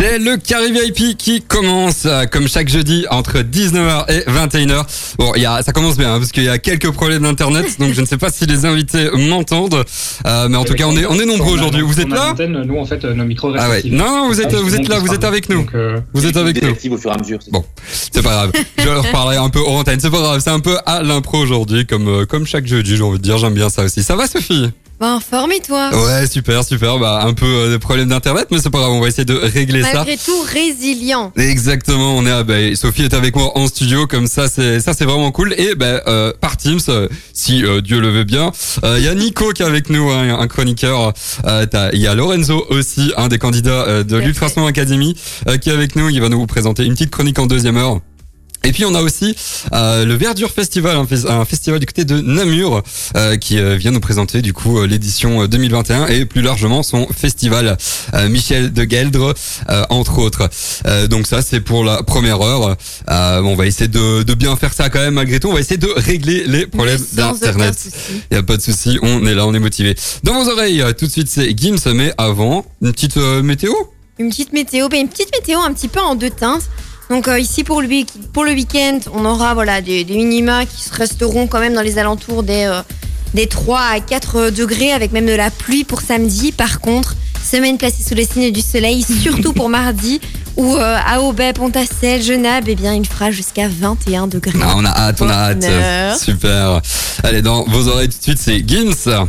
C'est le Carré VIP qui commence euh, comme chaque jeudi entre 19h et 21h. Bon, il y a, ça commence bien hein, parce qu'il y a quelques problèmes d'internet, donc je ne sais pas si les invités m'entendent, euh, mais en tout cas on est on est nombreux aujourd'hui. Vous êtes là? Nous en fait nos micros Ah ouais. Non, non, vous êtes vous êtes là, vous êtes avec nous. Vous êtes avec nous. au fur et à mesure. Bon, c'est pas grave. Je leur parlerai un peu hors antenne. C'est pas grave. C'est un peu à l'impro aujourd'hui, comme euh, comme chaque jeudi. J'ai envie de dire, j'aime bien ça aussi. Ça va, Sophie? Bah, en forme et toi Ouais, super, super. Bah, un peu euh, de problèmes d'internet, mais c'est pas grave. On va essayer de régler ça. Malgré tout, résilient. Exactement. On est à, bah, Sophie est avec moi en studio, comme ça, c'est ça, c'est vraiment cool. Et bah, euh, par Teams, euh, si euh, Dieu le veut bien, euh, il y a Nico qui est avec nous, hein, un chroniqueur. Euh, t'as- Il y a Lorenzo aussi, un des candidats euh, de Tout à l'Ultrason Academy, euh, qui est avec nous. Il va nous présenter une petite chronique en deuxième heure. Et puis on a aussi euh, le Verdure Festival, un, fes- un festival du côté de Namur, euh, qui euh, vient nous présenter du coup euh, l'édition euh, 2021 et plus largement son festival euh, Michel de Gueldre, euh, entre autres. Euh, donc ça c'est pour la première heure. Euh, on va essayer de, de bien faire ça quand même malgré tout. On va essayer de régler les problèmes d'internet. souci. Y a pas de souci, on est là, on est motivé. Dans vos oreilles, euh, tout de suite c'est Gims, mais avant une petite euh, météo? Une petite météo, ben, une petite météo un petit peu en deux teintes. Donc euh, ici pour le, week- pour le week-end, on aura voilà des, des minima qui se resteront quand même dans les alentours des, euh, des 3 à 4 degrés avec même de la pluie pour samedi. Par contre, semaine placée sous le signe du soleil, surtout pour mardi où euh, à Aubais, Pontassel, Genabe, eh bien il fera jusqu'à 21 degrés. Ah, on a hâte, on a hâte. Bonheur. Super. Allez, dans vos oreilles tout de suite, c'est Gims.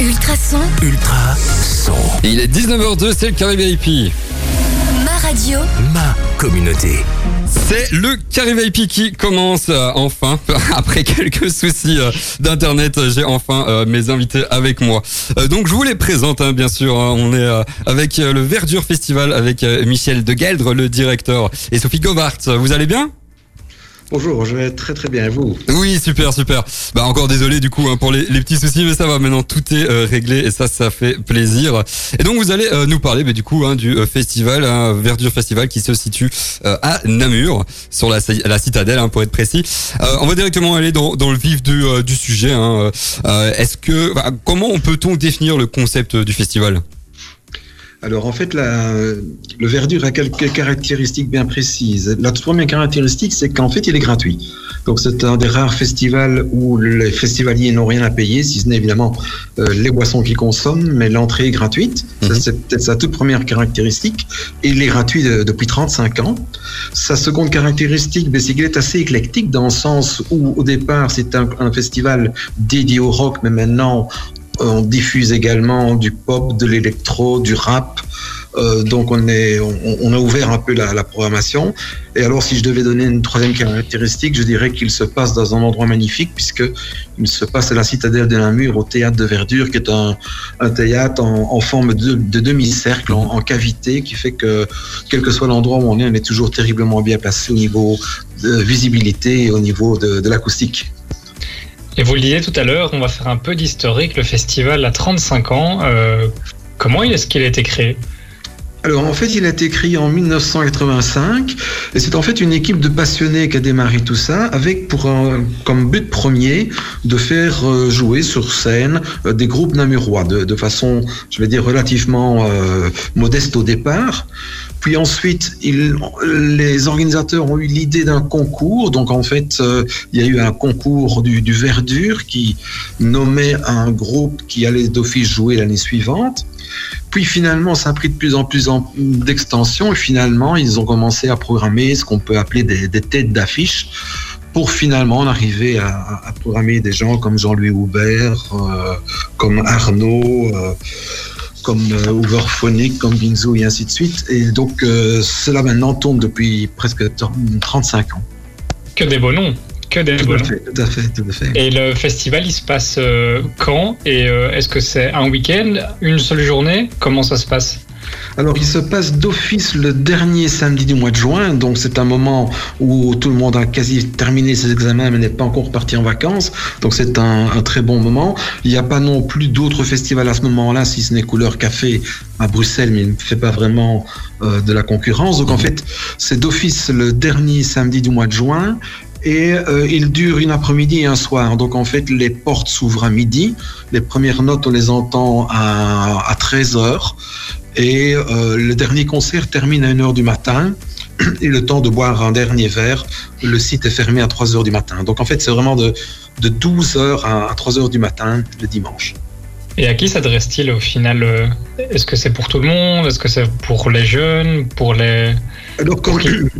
Ultrason, Ultra son. Il est 19h02, c'est le Carré VIP. Ma radio, Ma communauté. C'est le Carré VIP qui commence euh, enfin. Après quelques soucis euh, d'internet, euh, j'ai enfin euh, mes invités avec moi. Euh, donc je vous les présente, hein, bien sûr. hein. on est euh, avec euh, le Verdure Festival, avec euh, Michel de Gueldre, le directeur, et Sophie Govart. Vous allez bien? Bonjour, je vais très très bien, et vous Oui, super, super. Bah encore désolé du coup hein, pour les, petits soucis, mais ça va maintenant, tout est euh, réglé et ça, ça fait plaisir. Et donc vous allez euh, nous parler bah, du coup hein, du euh, festival, hein, Verdure Festival qui se situe à Namur, sur la, la citadelle hein, pour être précis. On va directement aller dans, le vif du, sujet. Est-ce que bah, comment peut-on définir le concept du festival? Alors en fait, la, le verdure a quelques caractéristiques bien précises. La toute première caractéristique, c'est qu'en fait, il est gratuit. Donc c'est un des rares festivals où les festivaliers n'ont rien à payer, si ce n'est évidemment euh, les boissons qu'ils consomment, mais l'entrée est gratuite. Mhm. c'est peut-être sa toute première caractéristique. Et il est gratuit de- depuis 35 ans. Sa seconde caractéristique, ben, c'est qu'il est assez éclectique dans le sens où au départ, c'est un, un festival dédié au rock, mais maintenant, on diffuse également du pop, de l'électro, du rap. Euh, donc on est, on, a ouvert un peu la, programmation. Et alors si je devais donner une troisième caractéristique, je dirais qu'il se passe dans un endroit magnifique puisque il se passe à la citadelle de Namur, au théâtre de Verdure, qui est un, théâtre en, forme de, de demi-cercle, en, cavité, qui fait que quel que soit l'endroit où on est, on est toujours terriblement bien placé au niveau de visibilité et au niveau de l'acoustique. Et vous le disiez tout à l'heure, on va faire un peu d'historique. Le festival a 35 ans. Euh, comment est-ce qu'il a été créé? Alors en fait, il a été créé en 1985 et c'est en fait une équipe de passionnés qui a démarré tout ça avec pour comme but premier de faire euh, jouer sur scène euh, des groupes namurois de, façon, je vais dire, relativement modeste au départ. Puis ensuite, les organisateurs ont eu l'idée d'un concours. Donc en fait, euh, il y a eu un concours du, du Verdure qui nommait un groupe qui allait d'office jouer l'année suivante. Puis finalement, ça a pris de plus en plus en- d'extension et finalement, ils ont commencé à programmer ce qu'on peut appeler des, des têtes d'affiche pour finalement en arriver à, à- à programmer des gens comme Jean-Louis Houbert, euh, comme Arnaud, euh, comme euh, Overphonic, comme Binzo et ainsi de suite. Et donc, euh, cela maintenant tourne depuis presque 35 ans. Que des beaux noms. Que des Tout à fait, tout à fait, tout à fait. Et le festival, il se passe euh, quand? Et euh, est-ce que c'est un week-end? Une seule journée? Comment ça se passe? Alors, il se passe d'office le dernier samedi du mois de juin, donc c'est un moment où tout le monde a quasi terminé ses examens mais n'est pas encore parti en vacances, donc c'est un, très bon moment. Il n'y a pas non plus d'autres festivals à ce moment-là, si ce n'est Couleur Café à Bruxelles, mais il ne fait pas vraiment euh, de la concurrence. Donc en fait, c'est d'office le dernier samedi du mois de juin. Et euh, il dure une après-midi et un soir. Donc en fait, les portes s'ouvrent à midi. Les premières notes, on les entend à, à 13 heures. Et euh, le dernier concert termine à 1h du matin. Et le temps de boire un dernier verre, le site est fermé à 3h du matin. Donc en fait, c'est vraiment de, de 12h à 3h du matin le dimanche. Et à qui s'adresse-t-il au final euh, Est-ce que c'est pour tout le monde? Est-ce que c'est pour les jeunes? Pour les... Alors, comme,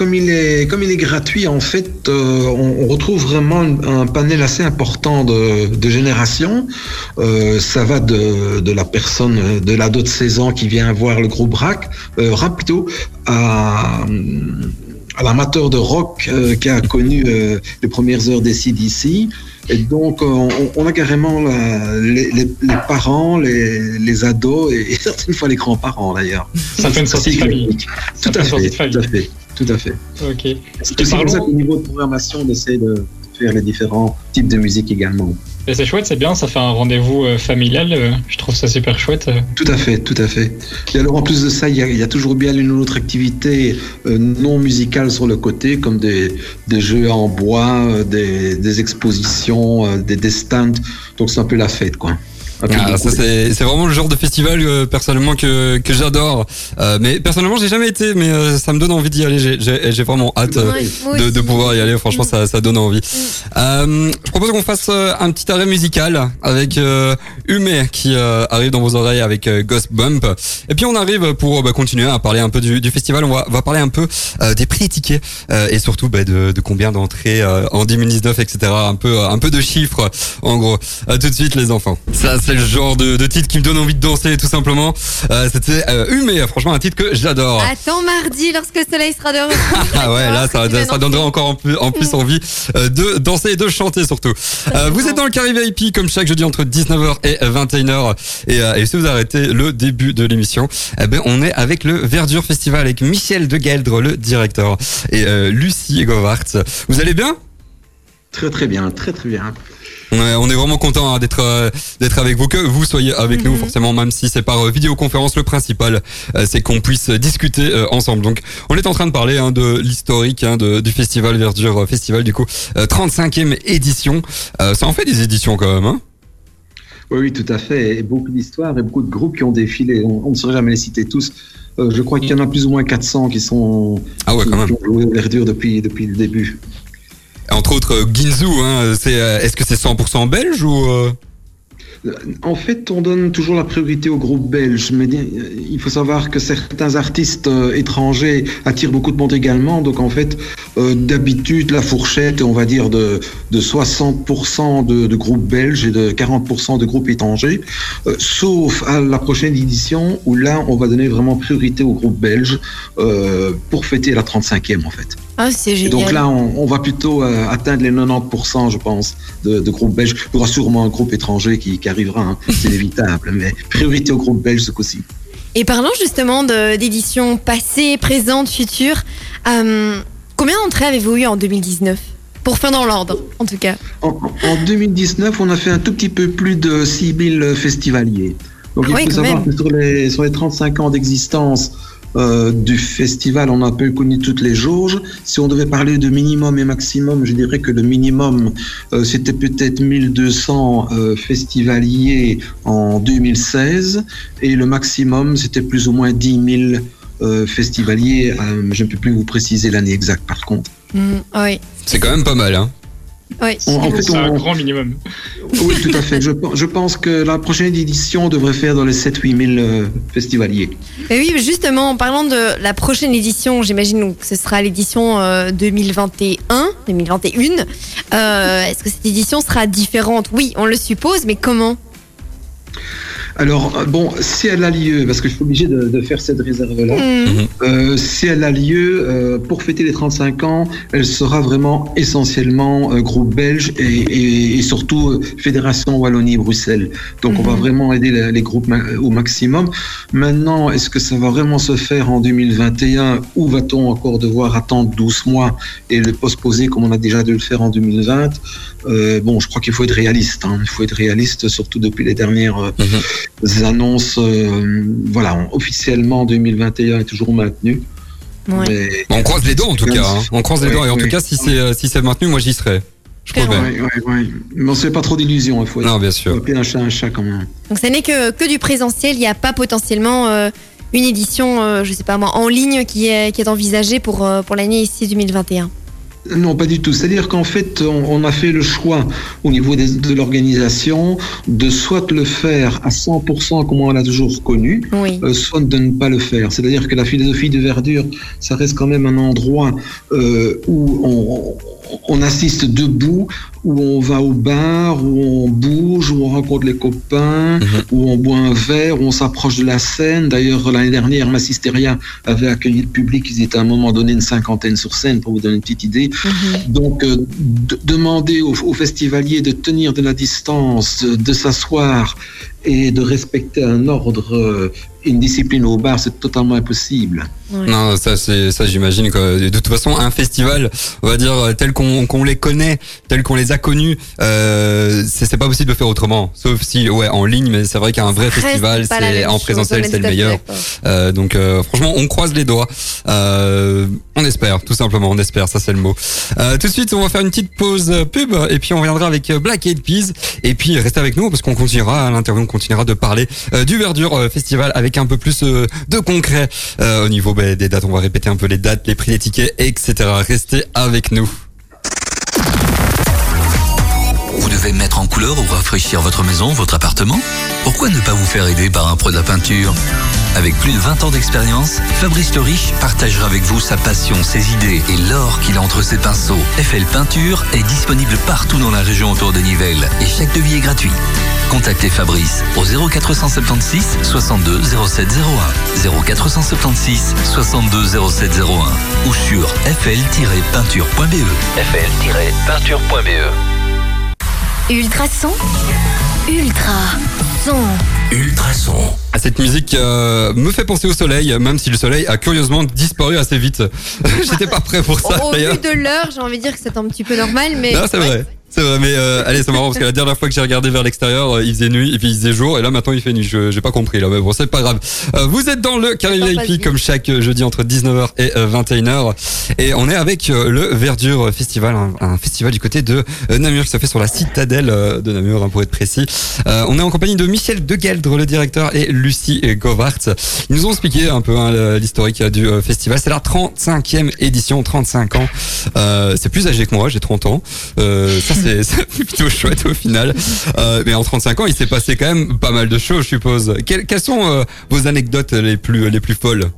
comme, il, est, comme il est gratuit, en fait, euh, on, on, retrouve vraiment un, panel assez important de, de générations. Euh, ça va de, de, la personne, de l'ado de 16 ans qui vient voir le groupe RAC, euh, rap plutôt, à à l'amateur de rock euh, qui a connu euh, les premières heures des CDC. Et donc, on, on a carrément la, les, les, les, parents, les, les, ados et, certaines fois les grands-parents d'ailleurs. Ça fait une sortie de famille. Tout à, fait, tout à fait, tout à fait. Ok. C'est pour ça qu'au niveau de programmation, on essaie de faire les différents types de musique également. Et c'est chouette, c'est bien, ça fait un rendez-vous euh, familial, euh, je trouve ça super chouette. euh. Tout à fait, tout à fait. Et alors en plus de ça, il y a, il y a toujours bien une autre activité non musicale sur le côté, comme des, des jeux en bois, des, des expositions, des, des stands. Donc c'est un peu la fête, quoi. Ah, ça c'est c'est vraiment le genre de festival euh, personnellement que que j'adore. Euh, mais personnellement j'ai jamais été, mais euh, ça me donne envie d'y aller. J'ai- J'ai j'ai vraiment hâte euh, de, de pouvoir y aller. Franchement, Mm. ça, ça donne envie. Euh, je propose qu'on fasse euh, un petit arrêt musical avec euh, Hume qui euh, arrive dans vos oreilles avec euh, Ghost Bump. Et puis on arrive pour bah, continuer à parler un peu du, du festival. On va, va parler un peu euh, des prix des tickets euh, et surtout bah, de, de combien d'entrées euh, en 2019, etc. Un peu, un peu de chiffres en gros. À tout de suite les enfants. Ça c'est le genre de, de titre qui me donne envie de danser tout simplement. Euh, C'était euh, Hume, franchement un titre que j'adore. Attends mardi lorsque le soleil sera de retour. Ah ouais, là, ça, ça donnerait encore en plus, en plus envie euh, de danser et de chanter surtout. Euh, vous êtes dans le Carré VIP comme chaque jeudi entre 19h et 21h. Et, euh, et si vous arrêtez le début de l'émission, eh ben, on est avec le Verdure Festival avec Michel de Geldre, le directeur, et euh, Lucie Govart. Vous allez bien? Très très bien, très très bien. Ouais, on est vraiment content hein, d'être euh, d'être avec vous, que vous soyez avec nous Mhm. forcément, même si c'est par euh, vidéoconférence. Le principal, euh, c'est qu'on puisse discuter euh, ensemble. Donc, on est en train de parler hein, de l'historique hein, du festival Verdure Festival, du coup, euh, 35e édition. Euh, ça en fait des éditions quand même. Hein Oui, oui, tout à fait. Et beaucoup d'histoires et beaucoup de groupes qui ont défilé. On, on ne saurait jamais les citer tous. Euh, je crois qu'il y en a plus ou moins 400 qui sont ah ouais, qui, quand même. qui ont joué au verdure depuis, depuis le début. Entre autres, euh, Ginzu. Hein, euh, est-ce que c'est 100% belge ou euh En fait, on donne toujours la priorité aux groupes belges, mais il faut savoir que certains artistes étrangers attirent beaucoup de monde également. Donc, en fait, d'habitude, la fourchette, on va dire, de, de 60% de, groupes belges et de 40% de groupes étrangers, sauf à la prochaine édition où là, on va donner vraiment priorité aux groupes belges pour fêter la 35e, en fait. Ah, c'est Et génial. donc là, on, on va plutôt euh, atteindre les 90%, je pense, de, de groupes belges. Il y aura sûrement un groupe étranger qui, qui arrivera, hein. c'est inévitable. Mais priorité au groupe belge ce coup-ci. Et parlant justement d'éditions passées, présentes, futures, euh, combien d'entrées avez-vous eu en 2019 Pour faire dans l'ordre, en tout cas. En, en 2019, on a fait un tout petit peu plus de 6000 festivaliers. Donc Ah il oui, faut savoir même. que sur les, sur les 35 ans d'existence euh, du festival, on a un peu connu toutes les jauges. Si on devait parler de minimum et maximum, je dirais que le minimum, euh, c'était peut-être 1200 euh, festivaliers en 2016 et le maximum, c'était plus ou moins 10 000 euh, festivaliers. Euh, je ne peux plus vous préciser l'année exacte par contre. Mm, oui, C'est quand même pas mal. Hein oui. En- en fait, C'est un on- grand minimum. Oui, tout à fait. Je, pe- je pense que la prochaine édition devrait faire dans les 7-8 000 euh, festivaliers. Mais oui, justement, en parlant de la prochaine édition, j'imagine donc que ce sera l'édition euh, 2021, 2021. Euh, Est-ce que cette édition sera différente? Oui, on le suppose, mais comment? Alors, euh, bon, si elle a lieu, parce que je suis obligé de, de faire cette réserve-là, Mm, euh, si elle a lieu euh, pour fêter les 35 ans, elle sera vraiment essentiellement euh, groupe belge et, et- et surtout Fédération Wallonie-Bruxelles. Donc, on va Mhm. vraiment aider les, les groupes ma- au maximum. Maintenant, est-ce que ça va vraiment se faire en 2021 ou va-t-on encore devoir attendre 12 mois et le postposer comme on a déjà dû le faire en 2020 Euh, Bon, je crois qu'il faut être réaliste. hein. Il faut être réaliste, surtout depuis les dernières Mhm. Annonces. euh, voilà, officiellement 2021 est toujours maintenu. ouais. Mais On croise les doigts en tout cas. hein. On croise les Ouais, doigts et en tout cas, si c'est euh, si c'est maintenu, moi j'y serai. Je promets. Ouais, ouais, ouais. Mais on se fait pas trop d'illusions, il faut Non, bien sûr. un chat un chat quand même. Donc ça n'est que, que du présentiel, il n'y a pas potentiellement euh, une édition, euh, je sais pas moi, en ligne qui est, qui est envisagée pour, euh, pour l'année ici 2021. Non, pas du tout. C'est-à-dire qu'en fait, on, on a fait le choix au niveau des- de l'organisation de soit le faire à 100% comme on l'a toujours connu, Oui. euh, soit de ne pas le faire. C'est-à-dire que la philosophie de Verdure, ça reste quand même un endroit euh, où on, on assiste debout, où on va au bar, où on bouge, où on rencontre les copains, Mhm. où on boit un verre, où on s'approche de la scène. D'ailleurs, l'année dernière, Massisteria avait accueilli le public. Ils étaient à un moment donné une cinquantaine sur scène, pour vous donner une petite idée. Mhm. Donc, euh, de- demander aux, aux festivaliers de tenir de la distance, de, de s'asseoir et de respecter un ordre, euh, une discipline au bar, c'est totalement impossible. Ouais. Non, ça, c'est, ça, j'imagine que de toute façon, un festival, on va dire, euh, tel qu'on, qu'on les connaît, tel qu'on les a connus, euh, c'est, c'est pas possible de faire autrement. Sauf si, ouais, en ligne, mais c'est vrai qu'un vrai festival, c'est, en présentiel, c'est le meilleur. Euh, donc, euh, franchement, on croise les doigts. Euh, on espère, tout simplement, on espère, ça c'est le mot. Euh, tout de suite, on va faire une petite pause euh, pub, et puis on reviendra avec euh, Black Eyed Peas, et puis restez avec nous, parce qu'on continuera, à l'interview, on continuera de parler du Verdure Festival avec un peu plus de concret au niveau bah, des dates. On va répéter un peu les dates, les prix des tickets, etc. Restez avec nous. Vous devez mettre en couleur ou rafraîchir votre maison, votre appartement? Pourquoi ne pas vous faire aider par un pro de la peinture? Avec plus de 20 ans d'expérience, Fabrice Le Riche partagera avec vous sa passion, ses idées et l'or qu'il a entre ses pinceaux. FL Peinture est disponible partout dans la région autour de Nivelles et chaque devis est gratuit. Contactez Fabrice au 0476 62 0701 0476 62 0701 ou sur fl-peinture.be fl-peinture.be Ultrason. Ultra. Son. Ultrason. Ah, Cette musique euh, me fait penser au soleil, même si le soleil a curieusement disparu assez vite. J'étais pas prêt pour ça Au, vu de l'heure, j'ai envie de dire que c'est un petit peu normal, mais. Non, c'est vrai. C'est vrai, mais euh, allez, c'est marrant parce que la dernière fois que j'ai regardé vers l'extérieur, euh, il faisait nuit et puis il faisait jour et là maintenant il fait nuit. Je j'ai pas compris là, mais bon, c'est pas grave. Euh, vous êtes dans le Carré VIP comme chaque euh, jeudi entre 19h et euh, 21h et on est avec euh, le Verdure Festival, un, un festival du côté de euh, Namur qui se fait sur la citadelle euh, de Namur hein, pour être précis. Euh, on est en compagnie de Michel Degeldre, le directeur, et Lucie Govart. Ils nous ont expliqué un peu hein, l'historique du euh, festival. C'est la 35e édition, 35 ans. Euh, c'est plus âgé que moi, j'ai 30 ans. Euh, ça c'est plutôt chouette au final. Euh, mais en 35 ans, il s'est passé quand même pas mal de choses, je suppose. Quelles, sont euh, vos anecdotes les plus les plus folles?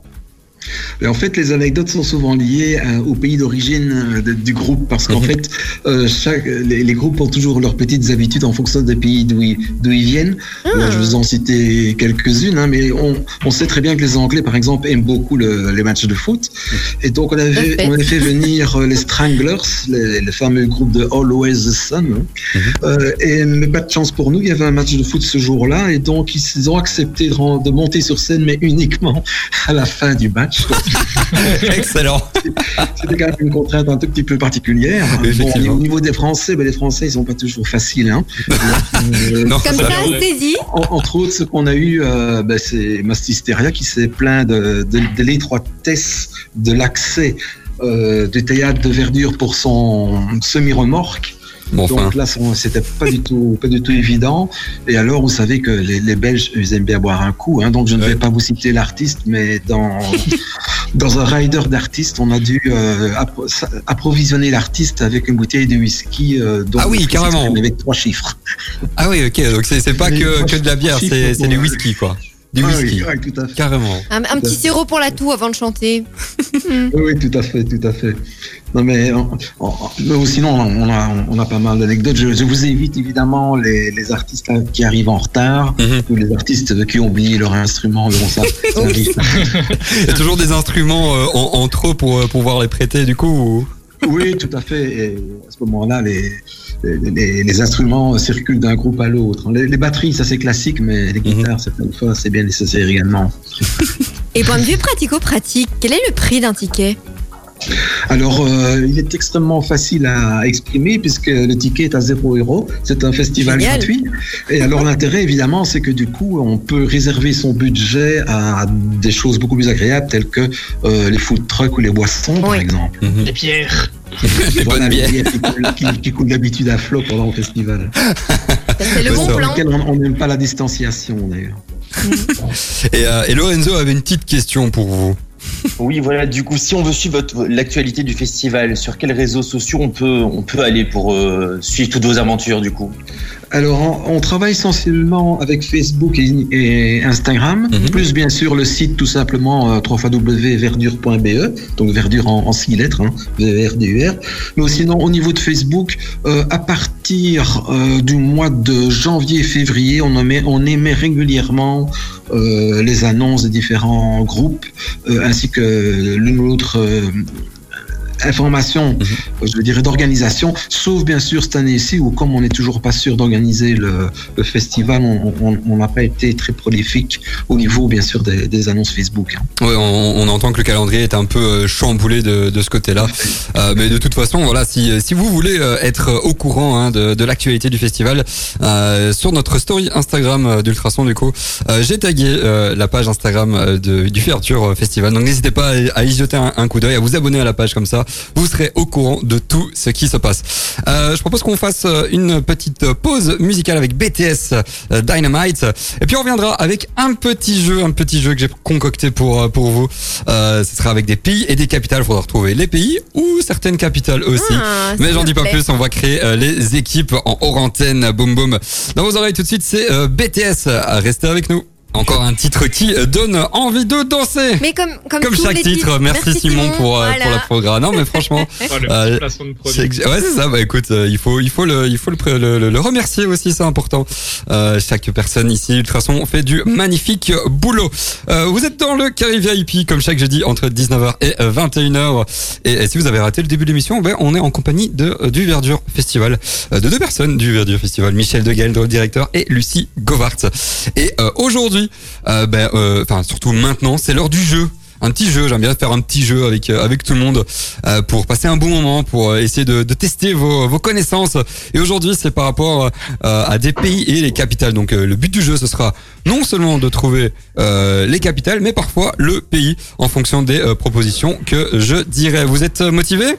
En fait, les anecdotes sont souvent liées à- au pays d'origine euh, du groupe parce qu'en Mhm. fait, euh, chaque, les, les groupes ont toujours leurs petites habitudes en fonction des pays d'où ils, d'où ils viennent. Là, je vous en citer quelques-unes, hein, mais on, on sait très bien que les Anglais, par exemple, aiment beaucoup le- les matchs de foot. Et donc, on avait, Parfait. on avait fait venir euh, les Stranglers, les, le fameux groupe de Always the Sun. hein. Mhm. Euh, et mais pas de chance pour nous, il y avait un match de foot ce jour-là, et donc ils ont accepté de monter sur scène, mais uniquement à la fin du match. Excellent. C'était quand même une contrainte un tout petit peu particulière. Bon, au niveau des Français, ben, les Français, ils sont pas toujours faciles. Hein. Euh, Non, Comme ça- ça, saisie. en- entre autres, ce qu'on a eu, euh, ben, c'est Mastisteria qui s'est plaint de, de, de l'étroitesse de l'accès euh, du théâtre de Verdure pour son semi-remorque. Bon, enfin. Donc là, c'était pas du tout, pas du tout évident. Et alors, vous savez que les, les Belges, ils aiment bien boire un coup. Hein, donc, je ne Ouais. vais pas vous citer l'artiste, mais dans dans un rider d'artistes, on a dû euh, approvisionner l'artiste avec une bouteille de whisky. euh, dont Ah oui, carrément. Avec trois chiffres. Ah oui, ok. Donc c'est pas que, que de la bière, c'est du whisky quoi. Du Ah oui, oui, tout à fait. Carrément. Un, un petit sirop pour la toux avant de chanter. Oui, oui, tout à fait, tout à fait. Non, mais, sinon, on a, on a pas mal d'anecdotes. Je, je vous évite évidemment les, les artistes là, qui arrivent en retard Mhm. ou les artistes qui ont oublié leur instrument. Mais bon, ça, ça arrive. Il y a toujours des instruments euh, en, en trop pour euh, pouvoir les prêter du coup. ou- Oui, tout à fait. Et à ce moment-là, les, les, instruments circulent d'un groupe à l'autre. Les, les batteries, ça c'est classique, mais les Mhm. guitares, certaines fois, c'est bien nécessaire également. Et point de vue pratico-pratique, quel est le prix d'un ticket? Alors, euh, il est extrêmement facile à exprimer puisque le ticket est à 0 euros. C'est un festival Génial. gratuit. Et alors, l'intérêt, évidemment, c'est que du coup, on peut réserver son budget à des choses beaucoup plus agréables telles que euh, les food trucks ou les boissons, par Oui. exemple. Mhm. Les pierres. Les Voilà, les bières. qui coulent- qui, qui coulent d'habitude à flot pendant le festival. C'est le bon plan. Lequel on on n'aime pas la distanciation, d'ailleurs. Et, euh, et Lorenzo avait une petite question pour vous. Oui, voilà. Du coup, si on veut suivre l'actualité du festival, sur quels réseaux sociaux on peut, on peut aller pour euh, suivre toutes vos aventures, du coup? Alors, on, on travaille essentiellement avec Facebook et, et Instagram, Mhm. plus bien sûr le site tout simplement euh, www.verdure.be, donc verdure en, en six lettres, hein, V-E-R-D-U-R. Mais sinon, au niveau de Facebook, euh, à partir euh, du mois de janvier-février, on, émet- on émet régulièrement euh, les annonces des différents groupes, ainsi que l'une ou l'autre information, euh, je dirais, d'organisation, sauf bien sûr cette année-ci où comme on n'est toujours pas sûr d'organiser le, le festival, on n'a pas été très prolifique au niveau bien sûr des, des annonces Facebook. hein. Ouais, on, on entend que le calendrier est un peu euh, chamboulé de, de ce côté-là. Euh, mais de toute façon, voilà, si, si vous voulez être au courant hein, de, de l'actualité du festival, euh, sur notre story Instagram d'Ultrason, du coup, euh, j'ai tagué la page Instagram de, du Ferture Festival. Donc n'hésitez pas à, à y jeter un, un coup d'œil, à vous abonner à la page comme ça. Vous serez au courant de tout ce qui se passe. Euh, je propose qu'on fasse euh, une petite pause musicale avec BTS euh, Dynamite. Et puis on reviendra avec un petit jeu, un petit jeu que j'ai concocté pour euh, pour vous. Euh, ce sera avec des pays et des capitales. Il faudra retrouver les pays ou certaines capitales aussi. Ah, Mais j'en dis pas plaît. plus, on va créer euh, les équipes en hors antenne, boum boum. Dans vos oreilles tout de suite, c'est BTS. Restez avec nous. Encore un titre qui euh, donne envie de danser. Mais comme, comme, Comme tous chaque les titre, titres. merci, Simon, pour, euh, pour la Voilà. programme. Non mais franchement, Oh, le Euh, de ouais c'est ça. Bah écoute, euh, il faut il faut le il faut le le, le- le remercier aussi, c'est important. Euh, chaque personne ici, Ultrason, fait du magnifique boulot. Euh, vous êtes dans le Carré VIP comme chaque jeudi entre 19h et euh, 21h. Et, et si vous avez raté le début de l'émission, ben on est en compagnie de euh, du Verdure Festival, euh, de deux personnes du Verdure Festival, Michel Degail, le directeur, et Lucie Govart. Et euh, euh, ben euh, enfin surtout maintenant, c'est l'heure du jeu. Un petit jeu, j'aime bien faire un petit jeu avec euh, avec tout le monde euh, pour passer un bon moment, pour euh, essayer de, tester vos, connaissances. Et aujourd'hui, c'est par rapport euh, à des pays et les capitales. Donc euh, le but du jeu, ce sera non seulement de trouver euh, les capitales, mais parfois le pays en fonction des euh, propositions que je dirais. Vous êtes motivés?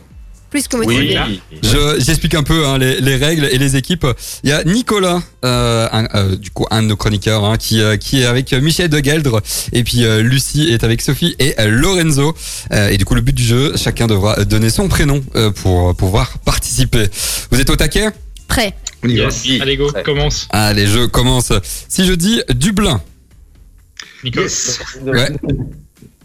Plus que motivé. Oui. je, j'explique un peu hein, les, les règles et les équipes. Il y a Nicolas, euh, un, euh, du coup un de nos chroniqueurs, hein, qui, euh, qui est avec Michel de Geldre, et puis euh, Lucie est avec Sophie et euh, Lorenzo. Euh, et du coup, le but du jeu, chacun devra donner son prénom euh, pour pouvoir participer. Vous êtes au taquet? Prêt. On y. Yes. Allez, go, Ouais. commence. Allez, je commence. Si je dis Dublin, Nico. Yes. ouais,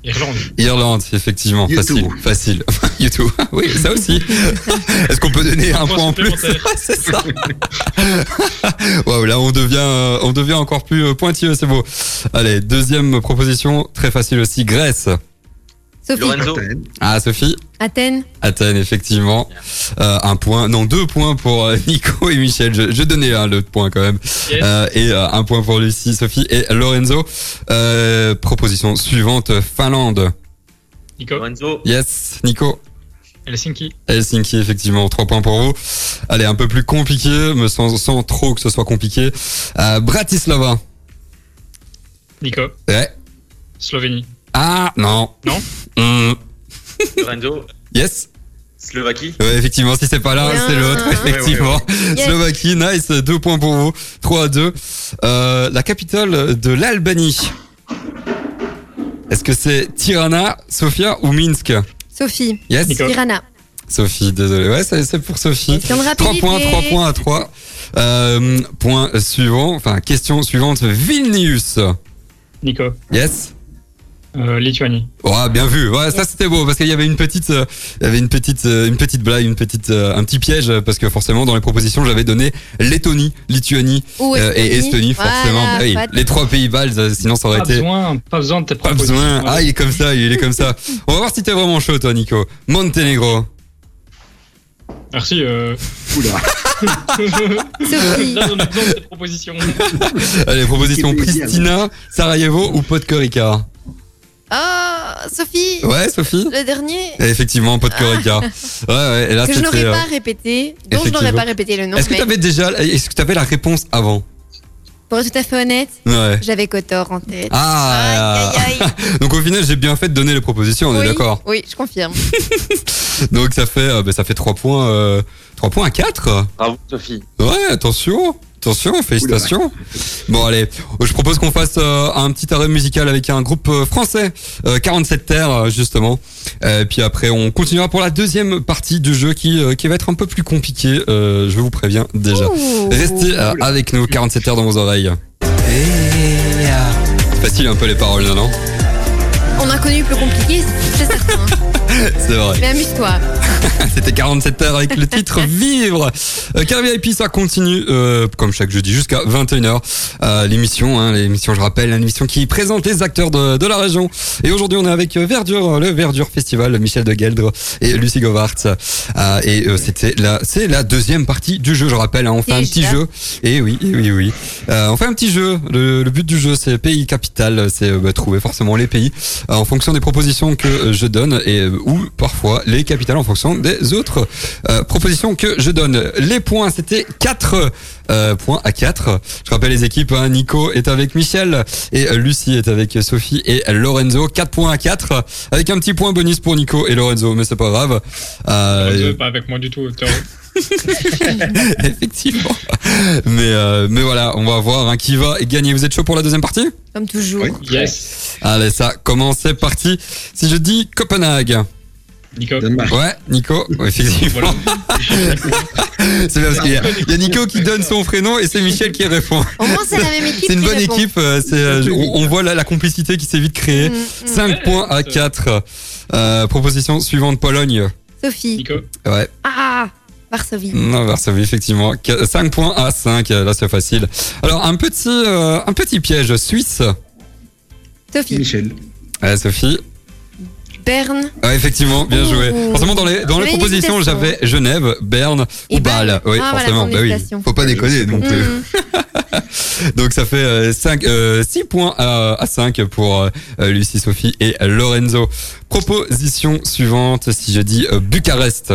Irlande. Irlande, effectivement, YouTube. facile, facile. YouTube, oui, ça aussi. Est-ce qu'on peut donner un Un point en plus? C'est ça. Waouh, là on devient, euh, on devient encore plus euh, pointilleux, c'est beau. Allez, deuxième proposition, très facile aussi, Grèce. Sophie. Lorenzo Athènes. Ah, Sophie, Athènes. Athènes, effectivement. Euh, un point, non, deux points pour euh, Nico et Michel. Je, je donnais un le point quand même. Yes. Euh, et euh, un point pour Lucie, Sophie et Lorenzo. Euh, proposition suivante, Finlande. Nico. Lorenzo Yes, Nico. Helsinki. Helsinki, effectivement, trois points pour vous. Allez, un peu plus compliqué, mais sans, sans trop que ce soit compliqué. Euh, Bratislava. Nico. Ouais. Slovénie. Ah, non. Non Hmm. Lorenzo Yes. Slovaquie Ouais, effectivement, si c'est pas Bien. c'est l'autre, Ouais, ouais, effectivement. Yes. Slovaquie, nice, deux points pour vous. 3 à 2. Euh, la capitale de l'Albanie. Est-ce que c'est Tirana, Sofia ou Minsk? Sophie. Yes. Nico. Tirana. Sophie, désolé. Ouais, c'est pour Sophie. Question de 3 rapidité. points, 3 points à 3. Euh, point suivant, enfin, question suivante, Vilnius. Nico. Yes. Euh, Lituanie. Oh, bien vu. Ouais, ça c'était beau parce qu'il y avait une petite, euh, il y avait une petite, euh, une petite blague, une petite, euh, un petit piège parce que forcément dans les propositions j'avais donné Lettonie, Lituanie euh, et Estonie forcément. Voilà, pas les trois pays baltes, sinon ça aurait Pas été besoin, pas besoin de tes pas propositions. besoin. Ah, il est comme ça, il est comme ça. On va voir si t'es vraiment chaud toi, Nico. Monténégro. Merci. Euh... Oula. Sophie. Là, on a besoin de tes propositions. Allez, proposition Wikipédia. Pristina, Sarajevo ou Podgorica. Ah, Sophie, Ouais, Sophie le dernier. Et Effectivement, pot de Corica. Ouais, ouais, et là, que je c'était. n'aurais euh, pas répété, dont je n'aurais pas répété le nom. Est-ce que mais tu avais déjà. Est-ce que tu avais la réponse avant Pour être tout à fait honnête, Ouais. j'avais Kotor en tête. Ah Aïe, aïe, aïe. Donc au final, j'ai bien fait de donner les propositions, on est Oui, d'accord. Oui, je confirme. Donc ça fait, euh, bah, ça fait 3 points, euh, 3 points à 4. Bravo, Sophie. Ouais, attention. Attention, félicitations. Bon allez, je propose qu'on fasse euh, un petit arrêt musical avec un groupe euh, français, euh, 47 terres euh, justement. Euh, puis après, on continuera pour la deuxième partie du jeu qui, euh, qui va être un peu plus compliqué. euh, je vous préviens déjà. Ouh. Restez euh, avec nous, 47 terres dans vos oreilles. C'est facile un peu les paroles, non, non? On a connu plus compliqué, c'est certain. C'est vrai. Mais amuse-toi. C'était 47 heures avec le titre Vivre. Euh, Car VIP, ça continue euh, comme chaque jeudi jusqu'à 21h. Euh, l'émission, hein, l'émission, je rappelle, l'émission qui présente les acteurs de, de la région. Et aujourd'hui, on est avec euh, Verdure, le Verdure Festival, Michel de Geldre et Lucie Govart. Euh, et euh, c'était la, c'est la deuxième partie du jeu. Je rappelle, hein, on fait un petit jeu. Et oui, et oui, oui. Euh, on fait un petit jeu. Le, le but du jeu, c'est pays capital. C'est euh, bah, trouver forcément les pays euh, en fonction des propositions que euh, je donne et euh, ou parfois les capitales en fonction des autres euh, propositions que je donne. Les points, c'était 4 euh, points à 4. Je rappelle les équipes, hein, Nico est avec Michel et euh, Lucie est avec Sophie et Lorenzo. 4 points à 4 avec un petit point bonus pour Nico et Lorenzo, mais c'est pas grave. Euh, pas avec moi du tout. Effectivement. Mais, euh, mais voilà, on va voir hein, qui va gagner. Vous êtes chaud pour la deuxième partie? Comme toujours. Oui. Yes. Allez, ça commence, c'est parti. Si je dis Copenhague. Nico. Ouais, Nico, effectivement. Voilà. C'est bien parce qu'il y, y a Nico qui donne son prénom et c'est Michel qui répond. Au moins, c'est la même équipe. C'est une bonne répond. équipe. euh, euh, on, on voit la, la complicité qui s'est vite créée. Mm, mm. 5 Ouais, points à c'est- 4. Euh, proposition suivante, Pologne. Sophie. Nico. Ouais, Ah, Varsovie. non, Varsovie, effectivement. 5 points à 5, là c'est facile. Alors, un petit, euh, un petit piège, Suisse. Sophie. Michel. Ouais, Sophie. Berne. Ouais, effectivement, bien Ouh. joué. Forcément, dans les, dans les propositions, j'avais Genève, Berne Et ou Bâle. Oui, Ah, forcément. bah oui. Faut pas déconner non plus. Mm. Donc ça fait euh, 5, euh, 6 points à, à 5 pour euh, euh, Lucie, Sophie et Lorenzo. Proposition suivante, si je dis euh, Bucarest.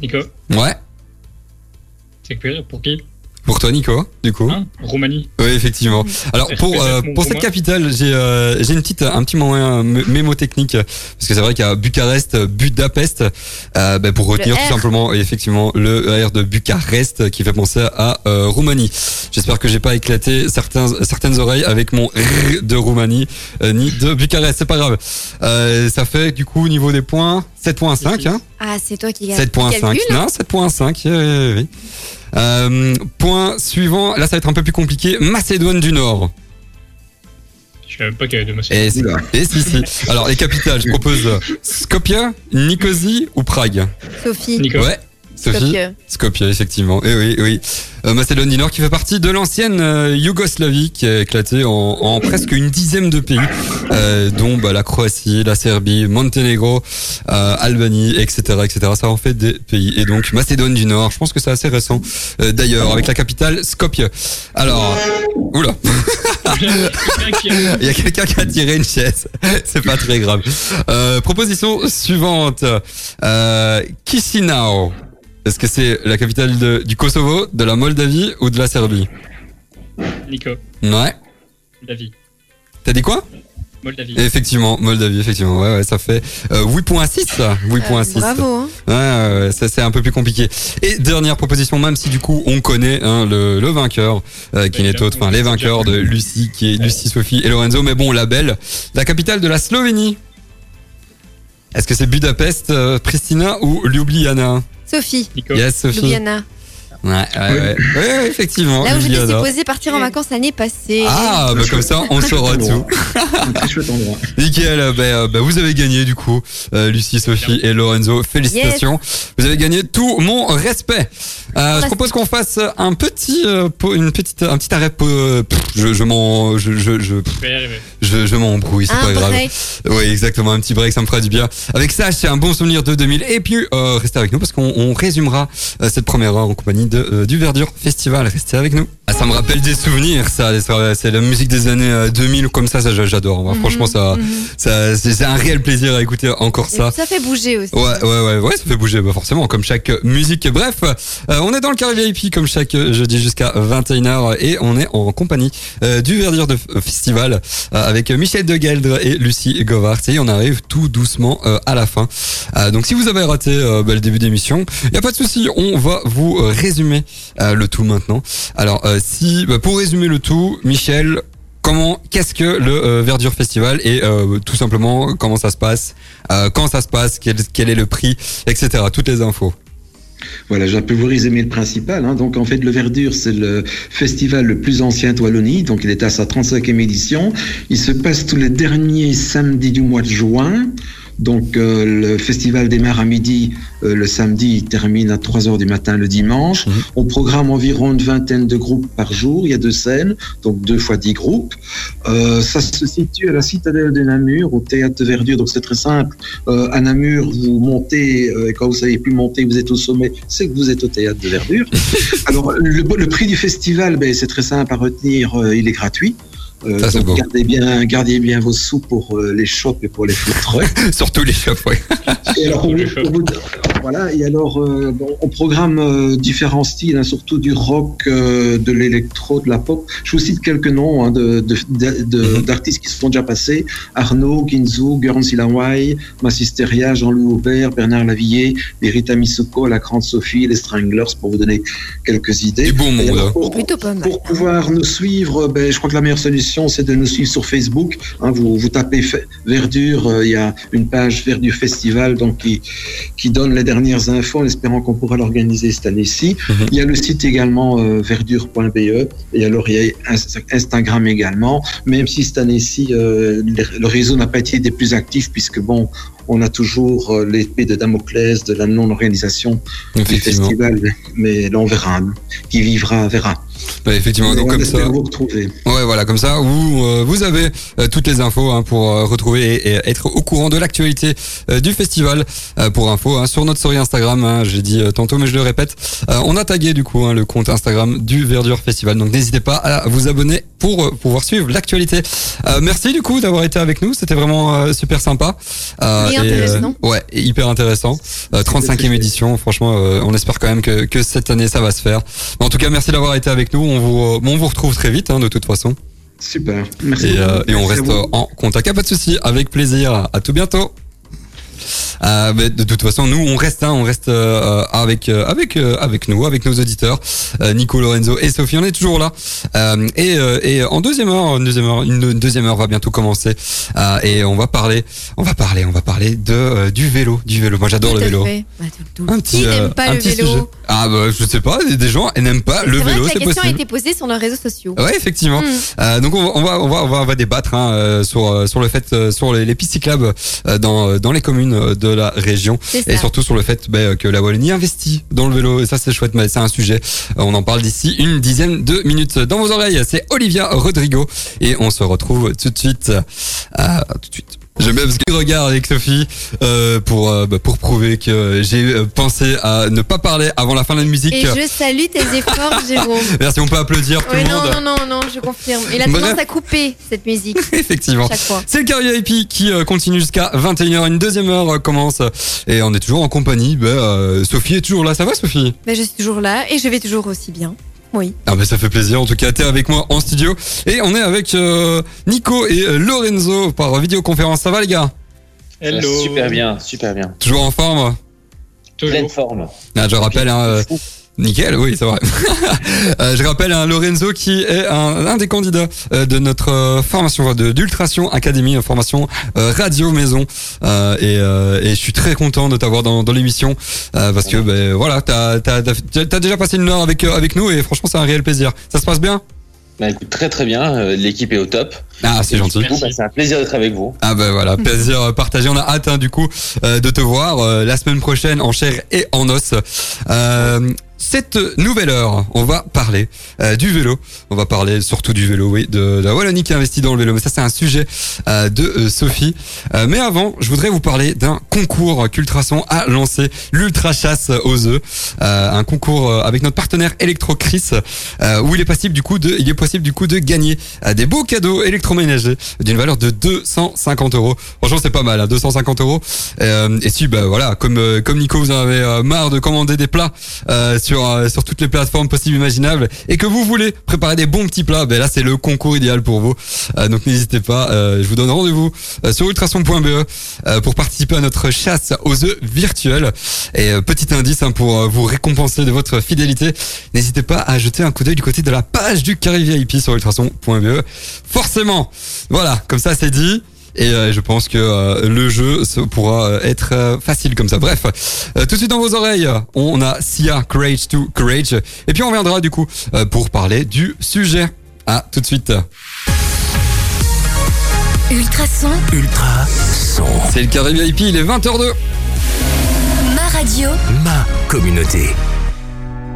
Nico. Ouais, C'est que pour qui? Pour toi Nico, du coup. hein Roumanie. Oui, effectivement. Alors pour euh, pour cette capitale, j'ai euh, j'ai une petite un petit moment euh, mémo technique parce que c'est vrai qu'à Bucarest, Budapest, euh, ben, pour retenir tout simplement effectivement le R de Bucarest qui fait penser à euh, Roumanie. J'espère que j'ai pas éclaté certains certaines oreilles avec mon R de Roumanie euh, ni de Bucarest, c'est pas grave. Euh, ça fait du coup au niveau des points 7.5 hein. Ah, c'est toi qui gagne. 7.5. Non, 7.5. oui, oui, oui. Euh, point suivant, là ça va être un peu plus compliqué. Macédoine du Nord. Je savais même pas qu'il y avait deux monsieur. Et, si- et si, si. Alors, les capitales, je propose Skopje, Nicosie ou Prague. Sophie. Nico. Ouais, Sophie. Skopje. Skopje, effectivement. Et oui, oui. Euh, Macédoine du Nord qui fait partie de l'ancienne euh, Yougoslavie qui a éclaté en, en presque une dizaine de pays, euh, dont bah, la Croatie, la Serbie, Monténégro, euh, Albanie, etc., etc. Ça en fait des pays. Et donc Macédoine du Nord, je pense que c'est assez récent. Euh, D'ailleurs, avec la capitale Skopje. Alors, oula. Il y a quelqu'un qui a tiré une chaise. C'est pas très grave. Euh, proposition suivante. Euh. Est-ce que c'est la capitale de- du Kosovo, de la Moldavie ou de la Serbie Nico. Ouais. Moldavie. T'as dit quoi Moldavie. Effectivement, Moldavie, effectivement. Ouais, ouais, ça fait euh, 8.6. ça. 8.6. Euh, bravo. hein. Ouais, ouais, ouais, ça c'est un peu plus compliqué. Et dernière proposition, même si du coup on connaît hein, le, le vainqueur, euh, qui n'est autre, enfin les vainqueurs de Lucie, qui est Lucie, Sophie et Lorenzo, mais bon, la belle, la capitale de la Slovénie. Est-ce que c'est Budapest, euh, Pristina ou Ljubljana? Sophie. Yes, Sophie. Ljubljana. Ouais, ouais, ouais. Effectivement. Là où j'étais supposée partir en vacances l'année passée. Ah, bah comme ça, on saura tout. Un très chouette endroit. Nickel, euh, bah, euh, bah, vous avez gagné du coup, euh, Lucie, Sophie et Lorenzo. Félicitations. Vous avez gagné tout mon respect. Euh, je propose qu'on fasse un petit, euh, une petite, un petit arrêt. euh, pff, je, je m'en, je, je, je, Je je, m'embrouille, c'est pas grave. Oui, exactement, un petit break, ça me fera du bien. Avec ça, c'est un bon souvenir de 2000. Et puis, euh, restez avec nous parce qu'on on résumera cette première heure en compagnie de euh, du Verdure Festival. Restez avec nous. Ah, ça me rappelle des souvenirs, ça. C'est la musique des années euh, 2000 comme ça, ça j'adore. Moi, Mhm, Franchement, ça, mhm. ça c'est un réel plaisir à écouter encore Et ça. Ça fait bouger aussi. Ouais, ouais, ouais, ouais, ça fait bouger, bah forcément, comme chaque musique. Bref, euh, on est dans le carré VIP comme chaque jeudi jusqu'à 21h et on est en compagnie euh, du Verdure de Festival euh, avec Michel Degeldre et Lucie Govart. Et on arrive tout doucement euh, à la fin. Euh, donc si vous avez raté euh, bah, le début d'émission, il y a pas de souci, on va vous euh, euh, le tout maintenant. Alors euh, si bah, pour résumer le tout, Michel, Comment, qu'est-ce que le euh, Verdure Festival et tout simplement comment ça se passe, quand ça se passe, quel, quel est le prix, etc. Toutes les infos. Voilà, je peux vous résumer le principal. hein. Donc, en fait, le Verdure, c'est le festival le plus ancien de Wallonie. Donc, il est à sa 35e édition. Il se passe tous les derniers samedis du mois de juin. Donc, euh, le festival démarre à midi euh, le samedi, il termine à 3 heures du matin le dimanche. Mhm. On programme environ une vingtaine de groupes par jour. Il y a deux scènes, donc deux fois dix groupes. Euh, ça se situe à la citadelle de Namur, au théâtre de Verdure. Donc, c'est très simple. À Namur, vous montez, et quand vous savez plus monter, vous êtes au sommet, c'est que vous êtes au théâtre de Verdure. Alors, le, le prix du festival, ben, c'est très simple à retenir, il est gratuit. Euh, Ça, c'est donc beau. gardez bien, gardez bien vos sous pour euh, les shops et pour les food trucks. Surtout les. Et alors, pour vous- voilà, et alors, euh, bon, on programme euh, différents styles, hein, surtout du rock, euh, de l'électro, de la pop. Je vous cite quelques noms hein, de, de- de- de- Mhm. d'artistes qui se sont déjà passés. Arnaud, Ginzu, Guernsey Massisteria, Jean-Louis Aubert, Bernard Lavillier, Verita Misuko, La Grande Sophie, les Stranglers, pour vous donner quelques idées. Du bon monde. alors, hein. pour- Plutôt pas mal. pour pouvoir nous suivre, ben, je crois que la meilleure solution, c'est de nous suivre sur Facebook. Hein, vous, vous tapez Verdure, euh, il y a une page Verdure Festival donc qui, qui donne les dernières infos en espérant qu'on pourra l'organiser cette année-ci. Mhm. Il y a le site également euh, verdure.be et alors il y a Inst- Instagram également, même si cette année-ci, euh, le réseau n'a pas été des plus actifs puisque bon, on a toujours l'épée de Damoclès de la non-organisation du festival, mais là on verra. hein. Qui vivra verra. Ouais, effectivement. Donc on comme ça. vous retrouver. Ouais, voilà, comme ça, vous, euh, vous avez euh, toutes les infos hein, pour euh, retrouver et, et être au courant de l'actualité euh, du festival. Euh, pour info, hein, sur notre story Instagram, hein, j'ai dit euh, tantôt, mais je le répète, euh, on a tagué du coup hein, le compte Instagram du Verdure Festival. Donc n'hésitez pas à vous abonner pour euh, pouvoir suivre l'actualité. Euh, merci du coup d'avoir été avec nous, c'était vraiment euh, super sympa. Euh, Et et, intéressant. ouais, et hyper intéressant. Euh, 35e édition, franchement, euh, on espère quand même que, que cette année ça va se faire. En tout cas, merci d'avoir été avec nous. On vous, euh, on vous retrouve très vite, hein, de toute façon. Super. Merci. Et, euh, beaucoup. et on reste en contact. Ah, pas de souci, avec plaisir. À tout bientôt. Euh, mais de toute façon, nous, on reste, hein, on reste euh, avec euh, avec avec nous, avec nos auditeurs, Nico, Lorenzo et Sophie. On est toujours là. Et, et en deuxième heure, une deuxième heure, une deuxième heure va bientôt commencer. Et on va parler, on va parler, on va parler de du vélo, du vélo. Moi, j'adore le vélo. fait. Bah, Un Qui euh, n'aime pas un le petit vélo sujet. Ah bah je sais pas, des gens n'aiment pas le vrai vélo, que la question a possible. été posée sur nos réseaux sociaux. Ouais, effectivement. Mm. Euh, donc on va, on va, on va, on va, débattre hein, sur sur le fait sur les, les pistes cyclables dans dans les communes euh, de la région. Et surtout sur le fait bah, que la Wallonie investit dans le vélo. Et ça c'est chouette mais c'est un sujet. Euh, on en parle d'ici une dizaine de minutes. Dans vos oreilles c'est Olivia Rodrigo. Et on se retrouve tout de suite. Euh, tout de suite J'aime bien parce qu'il regarde avec Sophie euh, pour euh, bah, pour prouver que j'ai euh, pensé à ne pas parler avant la fin de la musique. Et je salue tes efforts, Jérôme. Merci, on peut applaudir tout Ouais, le non, monde. non, non, non, je confirme. Il a tendance à couper cette musique Effectivement. C'est le Carrier IP qui continue jusqu'à 21h. Une deuxième heure commence et on est toujours en compagnie. Bah, euh, Sophie est toujours là. Ça va, Sophie? Mais je suis toujours là et je vais toujours aussi bien. Oui. Ah, mais ça fait plaisir. En tout cas, t'es avec moi en studio et on est avec euh, Nico et euh, Lorenzo par vidéoconférence. Ça va, les gars? Hello. Super bien, super bien. Toujours en forme? Pleine Toujours. forme. ah, Je rappelle, hein, euh, Fou. Nickel, oui, c'est vrai. Euh, je rappelle un Lorenzo qui est un, un des candidats euh, de notre euh, formation de d'Ultration Academy, formation euh, radio maison. Euh, et, euh, et je suis très content de t'avoir dans, dans l'émission euh, parce que ben voilà, t'as t'as t'as- t'as déjà passé une heure avec euh, avec nous et franchement c'est un réel plaisir. Ça se passe bien? Bah, écoute, très très bien. euh, L'équipe est au top. Ah c'est gentil. bah, c'est un plaisir d'être avec vous. Ah ben voilà, plaisir partagé. On a hâte hein, du coup euh, de te voir euh, la semaine prochaine en chair et en os. Euh, cette nouvelle heure, on va parler euh, du vélo. On va parler surtout du vélo, oui, de, de la Wallonie qui investit dans le vélo. Mais ça, c'est un sujet euh, de euh, Sophie. Euh, mais avant, je voudrais vous parler d'un concours qu'Ultrason a lancé, l'Ultra Chasse aux œufs. Euh, un concours euh, avec notre partenaire Electro-Chris, euh, où il est possible du coup de, il est possible du coup de gagner des beaux cadeaux électroménagers d'une valeur de 250 euros. Franchement, c'est pas mal, hein, 250 euros. Et si, bah voilà, comme comme Nico, vous en avez marre de commander des plats sur euh, sur toutes les plateformes possibles imaginables et que vous voulez préparer des bons petits plats, ben là c'est le concours idéal pour vous. Euh, donc n'hésitez pas, euh, je vous donne rendez-vous sur ultrason.be pour participer à notre chasse aux œufs virtuels. Et petit indice hein, pour vous récompenser de votre fidélité, n'hésitez pas à jeter un coup d'œil du côté de la page du carré VIP sur ultrason.be. Forcément, voilà, comme ça c'est dit. Et euh, je pense que euh, le jeu se- pourra euh, être euh, facile comme ça. Bref, euh, tout de suite dans vos oreilles, on a Sia Courage to Courage. Et puis on reviendra du coup euh, pour parler du sujet. À tout de suite. Ultrason, Ultra son. C'est le carré VIP, il est 20h02. ma radio, Ma communauté.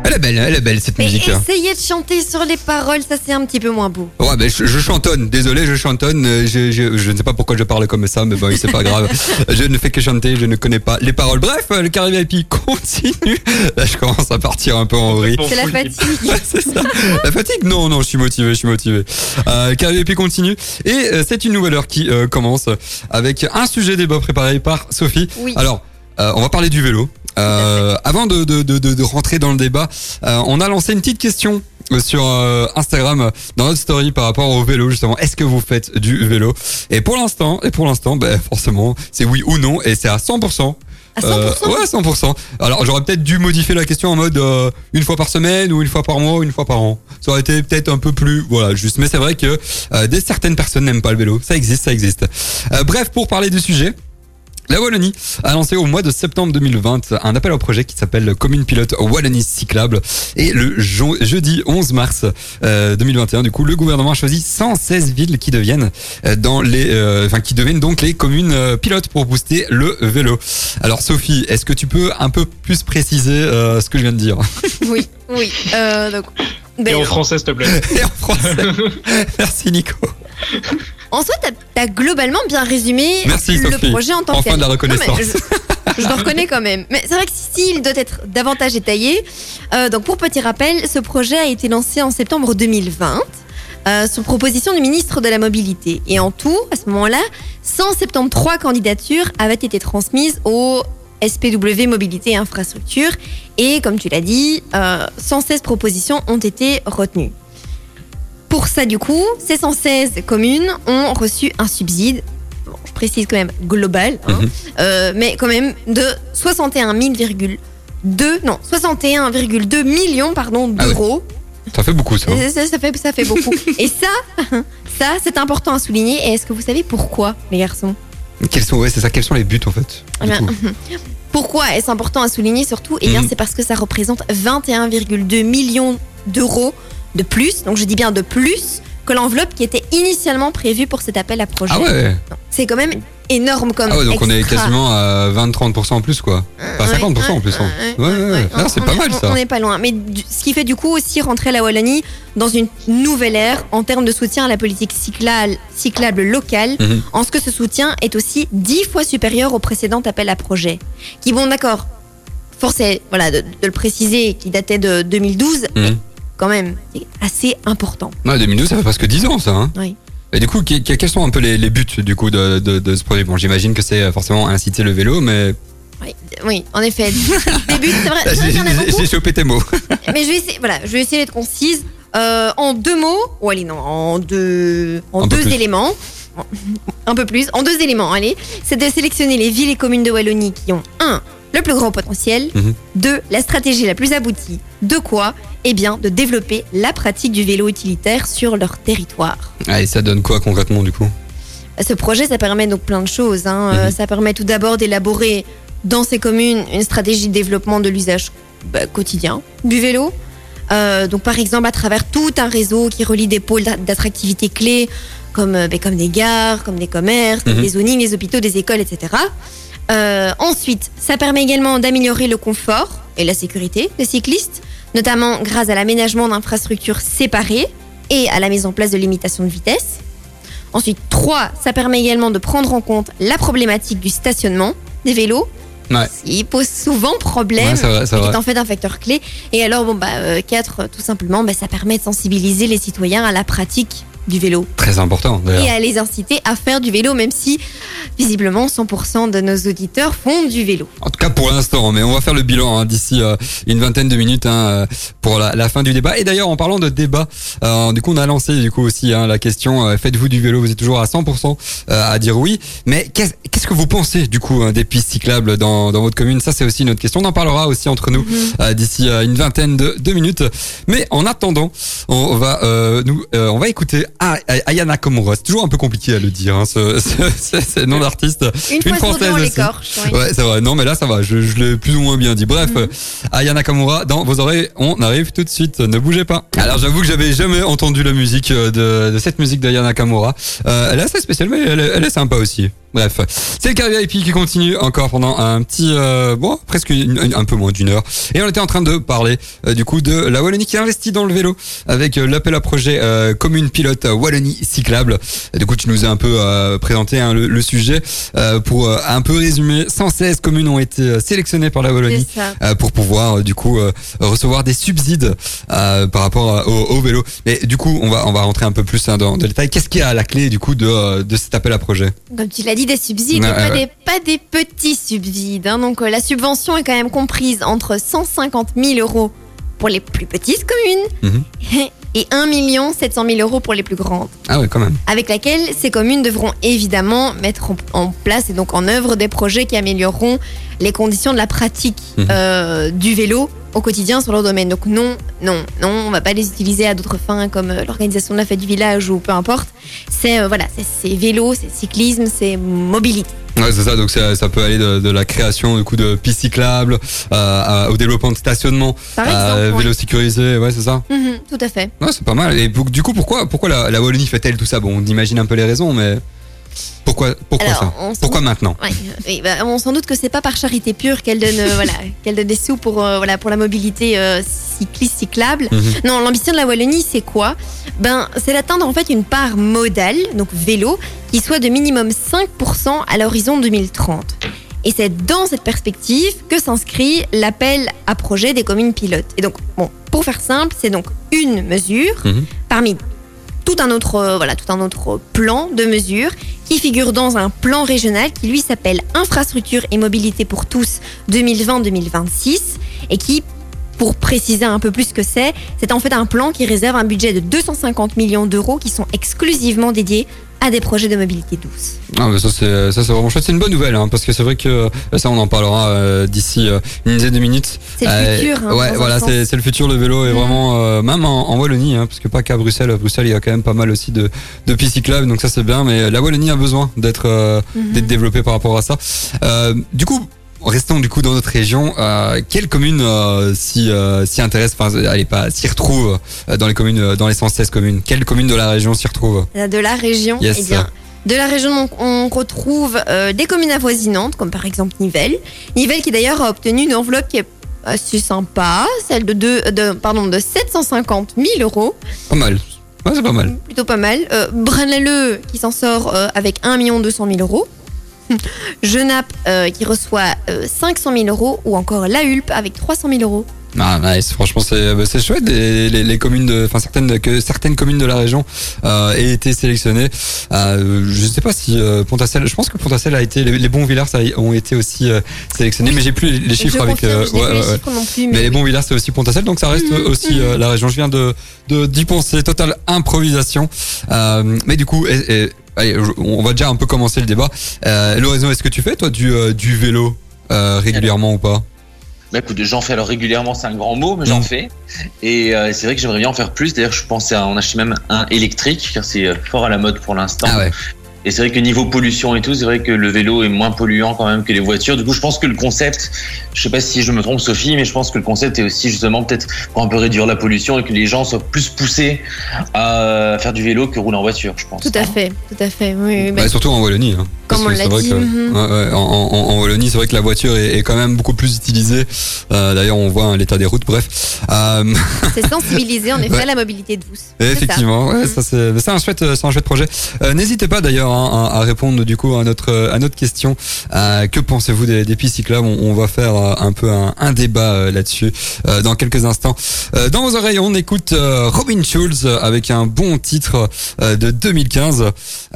Elle est belle, elle est belle cette Mais musique. hein. essayez de chanter sur les paroles, ça c'est un petit peu moins beau. Ouais, ben je, je chantonne. Désolé, je chantonne. Euh, Je, je, je ne sais pas pourquoi je parle comme ça, mais bon, c'est pas grave. Je ne fais que chanter, je ne connais pas les paroles. Bref, euh, le carré VIP continue. Là, je commence à partir un peu en vrille. C'est la fatigue. C'est ça. La fatigue? Non, non, je suis motivé, je suis motivé. Euh, Carré VIP continue. Et euh, c'est une nouvelle heure qui euh, commence avec un sujet débat préparé par Sophie. Oui. Alors, euh, on va parler du vélo. Euh, avant de, de, de, de, de rentrer dans le débat, euh, on a lancé une petite question euh, sur euh, Instagram euh, dans notre story par rapport au vélo justement. Est-ce que vous faites du vélo? Et pour l'instant, et pour l'instant, ben forcément, c'est oui ou non, et c'est à 100%. À 100% Euh, ouais, 100%. Alors j'aurais peut-être dû modifier la question en mode euh, une fois par semaine ou une fois par mois ou une fois par an. Ça aurait été peut-être un peu plus voilà juste. Mais c'est vrai que euh, des certaines personnes n'aiment pas le vélo. Ça existe, ça existe. Euh, bref, pour parler du sujet. La Wallonie a lancé au mois de septembre 2020 un appel au projet qui s'appelle Commune Pilote Wallonie Cyclable. Et le jeudi 11 mars euh, 2021, du coup, le gouvernement a choisi 116 villes qui deviennent euh, dans les, euh, enfin qui deviennent donc les communes euh, pilotes pour booster le vélo. Alors Sophie, est-ce que tu peux un peu plus préciser euh, ce que je viens de dire? Oui, oui. Euh, donc, Et en français, s'il te plaît. Et en français. Merci Nico. En soi, t'as as globalement bien résumé Merci, le Sophie. projet en tant Enfin que de la. Non, je, je le reconnais quand même. Mais c'est vrai que si il doit être davantage détaillé. Euh, donc, pour petit rappel, ce projet a été lancé en septembre 2020. euh, sur proposition du ministre de la Mobilité. Et en tout, à ce moment-là, 173 candidatures avaient été transmises au SPW Mobilité et Infrastructure. Et comme tu l'as dit, euh, 116 propositions ont été retenues. Pour ça, du coup, ces 116 communes ont reçu un subside, bon, je précise quand même global, hein, Mhm. euh, mais quand même de 61 000,2 non 61,2 millions pardon Ah d'euros. Ça fait beaucoup ça. ça, ça- ça fait ça fait beaucoup. Et ça, ça c'est important à souligner. Et est-ce que vous savez pourquoi, les garçons? Quels sont, ouais, c'est ça. Quels sont les buts en fait Eh du bien, coup? Pourquoi est-ce important à souligner surtout? Eh bien, Mhm. c'est parce que ça représente 21,2 millions d'euros de plus, donc je dis bien de plus, que l'enveloppe qui était initialement prévue pour cet appel à projet. Ah ouais. C'est quand même énorme comme Ah ouais, donc on est quasiment à 20-30% en plus quoi. Enfin Ouais, 50% en plus. hein. Ouais, ouais, ouais. C'est pas est- mal ça. On n'est pas loin. Mais du- ce qui fait du coup aussi rentrer la Wallonie dans une nouvelle ère en termes de soutien à la politique cyclable, cyclable locale, Mhm. en ce que ce soutien est aussi dix fois supérieur au précédent appel à projet. Qui, bon, d'accord, force est voilà, de, de le préciser, qui datait de 2012, mais Mhm. Quand même, c'est assez important. Ouais, 2012, ça fait presque 10 ans ça. Hein. Oui. Et du coup, que- que- quels sont un peu les, les buts du coup de, de, de ce projet? Bon, j'imagine que c'est forcément inciter le vélo, mais Oui, oui, en effet. Début, c'est vrai, c'est vrai j'ai chopé tes mots. Mais je vais essayer, voilà, je vais essayer d'être concise. Euh, en deux mots, ou allez, non, en deux, en Un deux éléments. Un peu plus, en deux éléments, allez. C'est de sélectionner les villes et communes de Wallonie qui ont, un, le plus grand potentiel, Mhm. deux, la stratégie la plus aboutie. De quoi Eh bien, de développer la pratique du vélo utilitaire sur leur territoire. Ah, et ça donne quoi concrètement du coup? Ce projet, ça permet donc plein de choses. hein. Euh, Mhm. Ça permet tout d'abord d'élaborer dans ces communes une stratégie de développement de l'usage bah, quotidien du vélo. Euh, donc par exemple à travers tout un réseau qui relie des pôles d'a- d'attractivité clés comme, euh, bah, comme des gares, comme des commerces, comme Mhm. des zonings, les hôpitaux, des écoles, etc. Euh, ensuite, ça permet également d'améliorer le confort et la sécurité des cyclistes. Notamment grâce à l'aménagement d'infrastructures séparées et à la mise en place de limitations de vitesse. Ensuite, 3, ça permet également de prendre en compte la problématique du stationnement des vélos. Ouais. qui pose souvent problème, Ouais, c'est vrai, c'est qui est en fait un facteur clé. Et alors, bon, bah, 4, tout simplement, bah, ça permet de sensibiliser les citoyens à la pratique du vélo Très important et d'ailleurs. à les inciter à faire du vélo, même si visiblement 100% de nos auditeurs font du vélo. En tout cas pour l'instant, mais on va faire le bilan hein, d'ici euh, une vingtaine de minutes hein, euh, pour la, la fin du débat. Et d'ailleurs, en parlant de débat, euh, du coup, on a lancé du coup aussi hein, la question euh, faites-vous du vélo Vous êtes toujours à 100% euh, à dire oui. Mais qu'est-ce que vous pensez du coup hein, des pistes cyclables dans, dans votre commune? Ça, c'est aussi notre question. On en parlera aussi entre nous euh, d'ici une vingtaine de, de minutes. Mais en attendant, on va euh, nous, on va écouter A- A- Ayana Komura. C'est toujours un peu compliqué à le dire, hein, ce, ce, ce- nom d'artiste. Une, aussi. l'écorche. oui. Ouais, c'est vrai. Non, mais là, ça va. Je, je l'ai plus ou moins bien dit. Bref, Mhm. euh, Aya Nakamura, dans vos oreilles, on arrive tout de suite. Ne bougez pas. Alors, j'avoue que j'avais jamais entendu la musique euh, de, de cette musique d'Aya Nakamura. Euh, elle est assez spéciale, mais elle est sympa aussi. Bref, c'est le carré VIP qui continue encore pendant un petit, euh, bon, presque une- une- un peu moins d'une heure. Et on était en train de parler euh, du coup de la Wallonie qui investit dans le vélo avec euh, l'appel à projet euh, commune pilote Wallonie cyclable. Et du coup, tu nous as un peu euh, présenté hein, le, le sujet euh, pour euh, un peu résumer. 116 communes ont été sélectionnées par la Wallonie euh, pour pouvoir euh, du coup euh, recevoir des subsides euh, par rapport au, au vélo. Mais du coup, on va on va rentrer un peu plus hein, dans, dans le détail. Qu'est-ce qu'il y a à la clé du coup de de cet appel à projet? Comme tu l'as dit, des subsides, et pas, ouais. des, pas des petits subsides. hein. Donc euh, la subvention est quand même comprise entre 150 000 euros pour les plus petites communes et 1 700 000 euros pour les plus grandes. Ah ouais, quand même. Avec laquelle ces communes devront évidemment mettre en, en place et donc en œuvre des projets qui amélioreront les conditions de la pratique Mhm. euh, du vélo au quotidien sur leur domaine. Donc non, non, non, on va pas les utiliser à d'autres fins comme euh, l'organisation de la fête du village ou peu importe. C'est euh, voilà, c'est- vélo, c'est cyclisme, c'est mobilité. Ouais, c'est ça. Donc ça, ça peut aller de, de la création du coup de pistes cyclables euh, au développement de stationnement, Par exemple. ouais. vélo sécurisé. Ouais, c'est ça. Mhm, tout à fait. Ouais, c'est pas mal. Et du coup, pourquoi pourquoi la, la Wallonie fait-elle tout ça? Bon, on imagine un peu les raisons, mais pourquoi pourquoi Alors, ça Pourquoi maintenant Ouais, oui, bah, on s'en doute que c'est pas par charité pure qu'elle donne, euh, voilà, qu'elle donne des sous pour, euh, voilà, pour la mobilité euh, cycliste cyclable. Mhm. Non, l'ambition de la Wallonie, c'est quoi? Ben, c'est d'atteindre en fait une part modale, donc vélo, qui soit de minimum 5% à l'horizon 2030. Et c'est dans cette perspective que s'inscrit l'appel à projet des communes pilotes. Et donc, bon, pour faire simple, c'est donc une mesure Mhm. parmi tout un autre, euh, tout un autre plan de mesures qui figure dans un plan régional qui lui s'appelle Infrastructure et mobilité pour tous 2020-2026 et qui, pour préciser un peu plus ce que c'est, c'est en fait un plan qui réserve un budget de 250 millions d'euros qui sont exclusivement dédiés à des projets de mobilité douce. Ah, ça c'est ça c'est vraiment chouette. C'est une bonne nouvelle, hein, parce que c'est vrai que euh, ça on en parlera euh, d'ici euh, une dizaine de minutes. C'est le futur. hein, ouais, voilà, c'est le futur. Le vélo est Mhm. vraiment même en, en Wallonie, hein, parce que pas qu'à Bruxelles. À Bruxelles, il y a quand même pas mal aussi de de donc ça c'est bien. Mais la Wallonie a besoin d'être Mhm. d'être développée par rapport à ça. Du coup. Restons du coup dans notre région. Euh, quelle commune euh, s'y euh, Enfin, allez pas s'y retrouve euh, dans les communes, dans les 116 communes? Quelle commune de la région s'y retrouve? De la région, Yes. eh bien, de la région, on retrouve des communes avoisinantes, comme par exemple Nivelles. Nivelles qui d'ailleurs a obtenu une enveloppe qui est assez sympa, celle de, deux- de, pardon, de 750 000 euros, Pas mal. Ouais, c'est pas mal. plutôt pas mal. Euh, Braine-l'Alleud qui s'en sort euh, avec 1 200 000 euros. Genappe euh, qui reçoit euh, 500 000 euros ou encore La Hulpe avec 300 000 euros. Ah nice, franchement c'est bah, c'est chouette les, les, les communes de enfin certaines que certaines communes de la région euh, aient été sélectionnées. Euh, je sais pas si euh, Pontacelle, je pense que Pontacelle a été les, les bons villas ça, ont été aussi euh, sélectionnés mais j'ai plus les, chiffres je avec confirme, euh, ouais, plus les ouais, ouais. chiffres non plus, Mais mais les bons villas c'est aussi Pontacelle donc ça reste Mhm, aussi euh, la région. Je viens de d'y penser totale improvisation. Euh, mais du coup et- et- allez, on va déjà un peu commencer le débat. Euh, Lorenzo, est-ce que tu fais toi du euh, du vélo euh, régulièrement ou pas? Bah écoute, j'en fais alors régulièrement, c'est un grand mot, mais j'en Mm. fais. Et euh, c'est vrai que j'aimerais bien en faire plus. D'ailleurs, je pensais à en acheter même un électrique, car c'est fort à la mode pour l'instant. Ah ouais. Et c'est vrai que niveau pollution et tout, c'est vrai que le vélo est moins polluant quand même que les voitures. Du coup, je pense que le concept, je sais pas si je me trompe Sophie, mais je pense que le concept est aussi justement peut-être pour un peu réduire la pollution et que les gens soient plus poussés à faire du vélo que rouler en voiture, je pense. Tout à fait, tout à fait. Oui, bah, surtout en Wallonie. hein. Comme on l'a dit, que mhm. ouais, ouais, en, en, en Wallonie, c'est vrai que la voiture est, est quand même beaucoup plus utilisée. Euh, D'ailleurs, on voit hein, l'état des routes. Bref, euh, C'est sensibiliser en effet Ouais. à la mobilité. C'est ça. effectivement, ouais, Mhm. ça c'est un chouette, c'est un chouette projet. Euh, N'hésitez pas d'ailleurs hein, à, à répondre du coup à notre à notre question. Euh, que pensez-vous des, des pistes cyclables? On, on va faire euh, un peu un, un débat euh, là-dessus euh, dans quelques instants. Euh, dans vos oreilles, on écoute euh, Robin Schulz avec un bon titre euh, de 2015.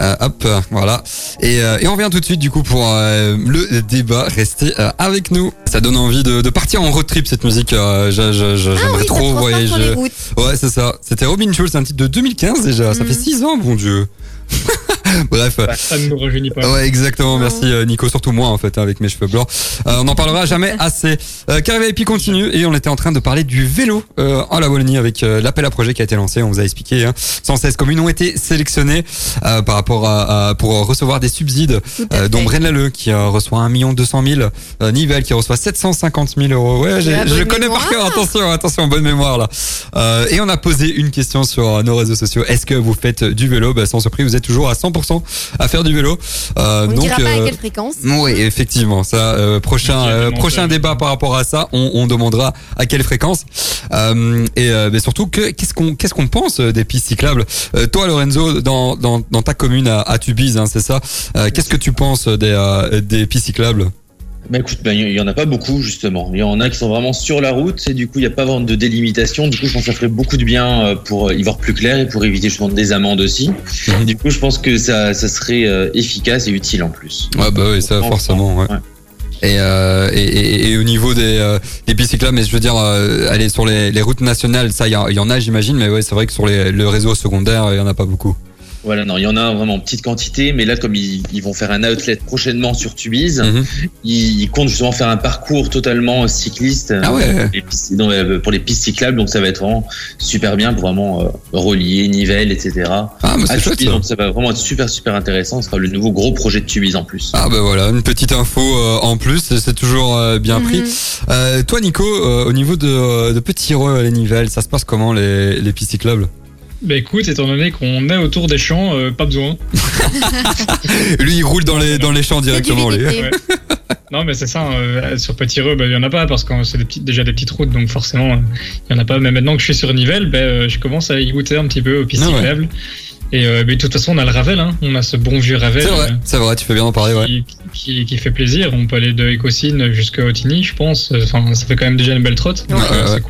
Euh, hop, voilà. Et, euh, et on revient tout de suite du coup pour euh, le débat. Restez euh, avec nous. Ça donne envie de, de partir en road trip cette musique. Euh, Ah J'aimerais oui, trop voyager. Ouais, c'est ça. C'était Robin Schulz, un titre de 2015 déjà. Ça Mhm. fait 6 ans, bon Dieu. Bref. Bah, ça ne nous rajeunit pas. Ouais, exactement. Non. Merci euh, Nico, surtout moi en fait, hein, avec mes cheveux blancs. Euh, on n'en parlera jamais assez. Euh, Carré VIP continue et on était en train de parler du vélo euh, en la Wallonie avec euh, l'appel à projet qui a été lancé. On vous a expliqué. Hein, 116 communes ont été sélectionnées euh, par rapport à, à- pour recevoir des subsides, euh, dont fait. Braine-l'Alleud qui euh, reçoit 1 200 000, euh, Nivelles qui reçoit 750 000 euros. Ouais, je connais mémoire. par cœur. Attention, attention, bonne mémoire là. Euh, et on a posé une question sur nos réseaux sociaux. Est-ce que vous faites du vélo? Bah, Sans surprise, vous êtes toujours à 100% à faire du vélo. Euh, On ne donc, dira pas à euh, quelle fréquence. oui, effectivement. Ça, euh, prochain, euh, prochain débat par rapport à ça, on, on demandera à quelle fréquence. Euh, et euh, mais surtout, que- qu'est-ce qu'on qu'est-ce qu'on pense des pistes cyclables? Euh, Toi, Lorenzo, dans, dans, dans ta commune à, à Tubize, hein, c'est ça? Euh, qu'est-ce que tu penses des, euh, des pistes cyclables? Bah écoute, bah, il y en a pas beaucoup justement. Il y en a qui sont vraiment sur la route et du coup il n'y a pas vraiment de délimitation. Du coup je pense que ça ferait beaucoup de bien euh, pour y voir plus clair et pour éviter justement des amendes aussi. Mhm. Du coup je pense que ça, ça serait euh, efficace et utile en plus. Ouais, bah oui, ça forcément. Ouais. ouais. Et, euh, et, et, et au niveau des, euh, des pistes cyclables, mais je veux dire, euh, aller sur les, les routes nationales, ça, il y, en- il y en a, j'imagine, mais ouais, c'est vrai que sur les, le réseau secondaire, il y en a pas beaucoup. Voilà, non, il y en a vraiment en petite quantité, mais là comme ils, ils vont faire un outlet prochainement sur Tubize, Mhm. ils, ils comptent justement faire un parcours totalement cycliste Ah ouais. pour, les pistes, non, euh, pour les pistes cyclables. Donc ça va être vraiment super bien pour vraiment euh, relier, Nivelles, etc. Ah, mais c'est chouette Tubize, ça. donc ça va vraiment être super super intéressant. Ce sera le nouveau gros projet de Tubize en plus. Ah bah voilà, une petite info euh, en plus, c'est- toujours euh, bien pris. Mhm. Euh, toi Nico, euh, au niveau de, euh, de Petit Reux à les Nivelles, ça se passe comment les, les pistes cyclables? Bah écoute, étant donné qu'on est autour des champs, euh, pas besoin. Lui il roule dans les, dans les champs directement. lui. Ouais. Non, mais c'est ça. euh, sur Petit Reux, bah, il y en a pas parce que c'est des déjà des petites routes, donc forcément, euh, il y en a pas. Mais maintenant que je suis sur Nivelles, bah, euh, je commence à y goûter un petit peu aux pistes Ah ouais. Et euh, mais de toute façon, on a le Ravel. Hein. On a ce bon vieux Ravel. C'est vrai, euh, c'est vrai, tu fais bien d'en parler, ouais. qui, qui, qui fait plaisir. On peut aller de Écosine jusqu'à Otigny, je pense. Enfin, ça fait quand même déjà une belle trotte. Ouais, ouais, c'est ouais.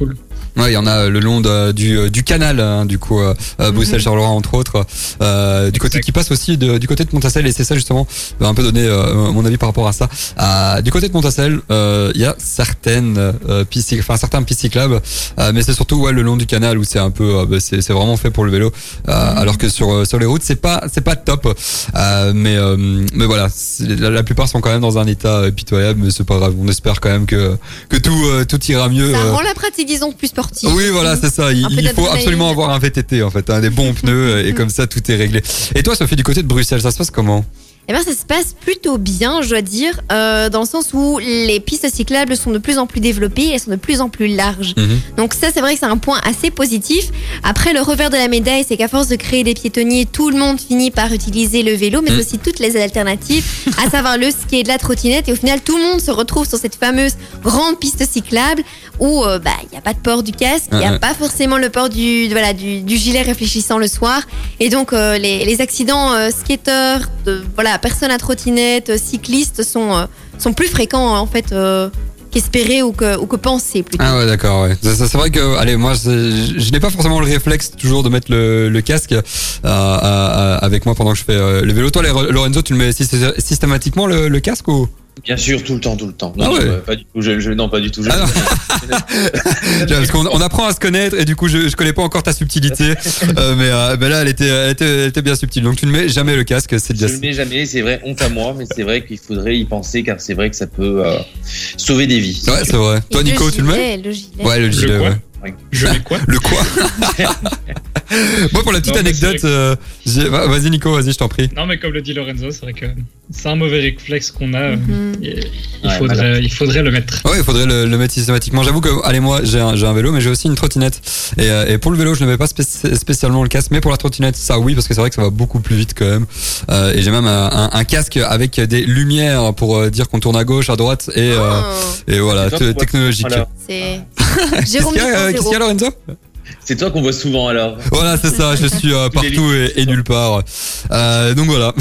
Ouais, il y en a le long de- du, euh, du canal, hein, du coup, euh, euh, Bruxelles-Charleroi entre autres, euh, du côté qui passe aussi de- du côté de Montassel, et c'est ça justement, je vais un peu donner euh, mon avis par rapport à ça. Euh, du côté de Montassel, euh, il y a certaines euh, pistes, enfin certains pistes cyclables, euh, mais c'est surtout ouais, le long du canal où c'est un peu, euh, bah, c'est c'est vraiment fait pour le vélo, euh, alors que sur euh, sur les routes c'est pas c'est pas top, euh, mais euh, mais voilà, la, la plupart sont quand même dans un état euh, pitoyable, mais c'est pas grave, on espère quand même que que tout euh, tout ira mieux. Ça euh, rend la pratique, disons, plus oui, voilà, c'est ça. Il, faut absolument avoir un VTT, en fait, hein, des bons pneus, et comme ça, tout est réglé. Et toi, Sophie, du côté de Bruxelles, ça se passe comment? Eh bien, ça se passe plutôt bien, je dois dire, euh, dans le sens où les pistes cyclables sont de plus en plus développées elles sont de plus en plus larges. Mhm. Donc ça, c'est vrai que c'est un point assez positif. Après, le revers de la médaille, c'est qu'à force de créer des piétonniers, tout le monde finit par utiliser le vélo, mais Mm. aussi toutes les alternatives, à savoir le ski et de la trottinette. Et au final, tout le monde se retrouve sur cette fameuse grande piste cyclable où euh, bah, il n'y a pas de port du casque, il n'y a ouais. pas forcément le port du, voilà, du, du gilet réfléchissant le soir. Et donc, euh, les, les accidents euh, skateurs, de, voilà, personnes à trottinette, euh, cyclistes sont, euh, sont plus fréquents en fait euh, qu'espérés ou que, ou que pensés plutôt. Ah ouais, d'accord, ouais. C'est vrai que, allez, moi, je n'ai pas forcément le réflexe toujours de mettre le, casque avec moi pendant que je fais le vélo. Toi, Lorenzo, tu le mets systé- systématiquement le, le casque ou? Bien sûr, tout le temps, tout le temps. Non, Ah ouais. pas du tout. Je, je- non, pas du tout. Je- Ah Parce qu'on on apprend à se connaître et du coup, je, je connais pas encore ta subtilité, euh, mais, euh, ben là, elle était, elle était, elle était bien subtile. Donc, tu ne mets jamais le casque, c'est Je déjà. le mets jamais, c'est vrai, honte à moi, mais c'est vrai qu'il faudrait y penser car c'est vrai que ça peut euh, sauver des vies. Ouais, c'est vrai. Toi, Nico, tu le mets le gilet. Ouais, le gilet, ouais. Je mets quoi Le quoi Moi, pour la petite Non, anecdote, euh, vas-y Nico, vas-y, je t'en prie. Non, mais comme le dit Lorenzo, c'est vrai que C'est un mauvais réflexe qu'on a. Mhm. Et Il, Ouais, faudrait, il faudrait le mettre. Ouais, il faudrait le, le mettre systématiquement. J'avoue que, allez, moi, j'ai un, vélo, mais j'ai aussi une trottinette. Et, euh, et pour le vélo, je ne mets pas spéci- spécialement le casque, mais pour la trottinette, ça oui, parce que c'est vrai que ça va beaucoup plus vite quand même. Euh, et j'ai même un, un- un casque avec des lumières pour euh, dire qu'on tourne à gauche, à droite, et, euh, Oh, et voilà, technologique. Voilà. Jérôme euh, qu'est-ce qu'il y a, 2.0. Lorenzo C'est toi qu'on voit souvent alors. Voilà, c'est ça, je suis euh, partout et, et nulle part. Euh, donc voilà.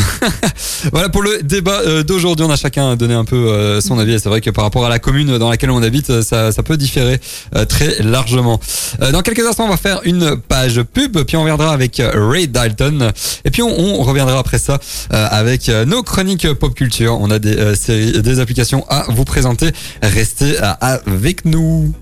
voilà pour le débat euh, d'aujourd'hui, on a chacun donné un peu euh, son avis et c'est vrai que par rapport à la commune dans laquelle on habite, ça, ça peut différer euh, très largement. Euh, dans quelques instants, on va faire une page pub, puis on reviendra avec Ray Dalton et puis on, on reviendra après ça euh, avec nos chroniques pop culture. On a des euh, séries, des applications à vous présenter. Restez euh, avec nous.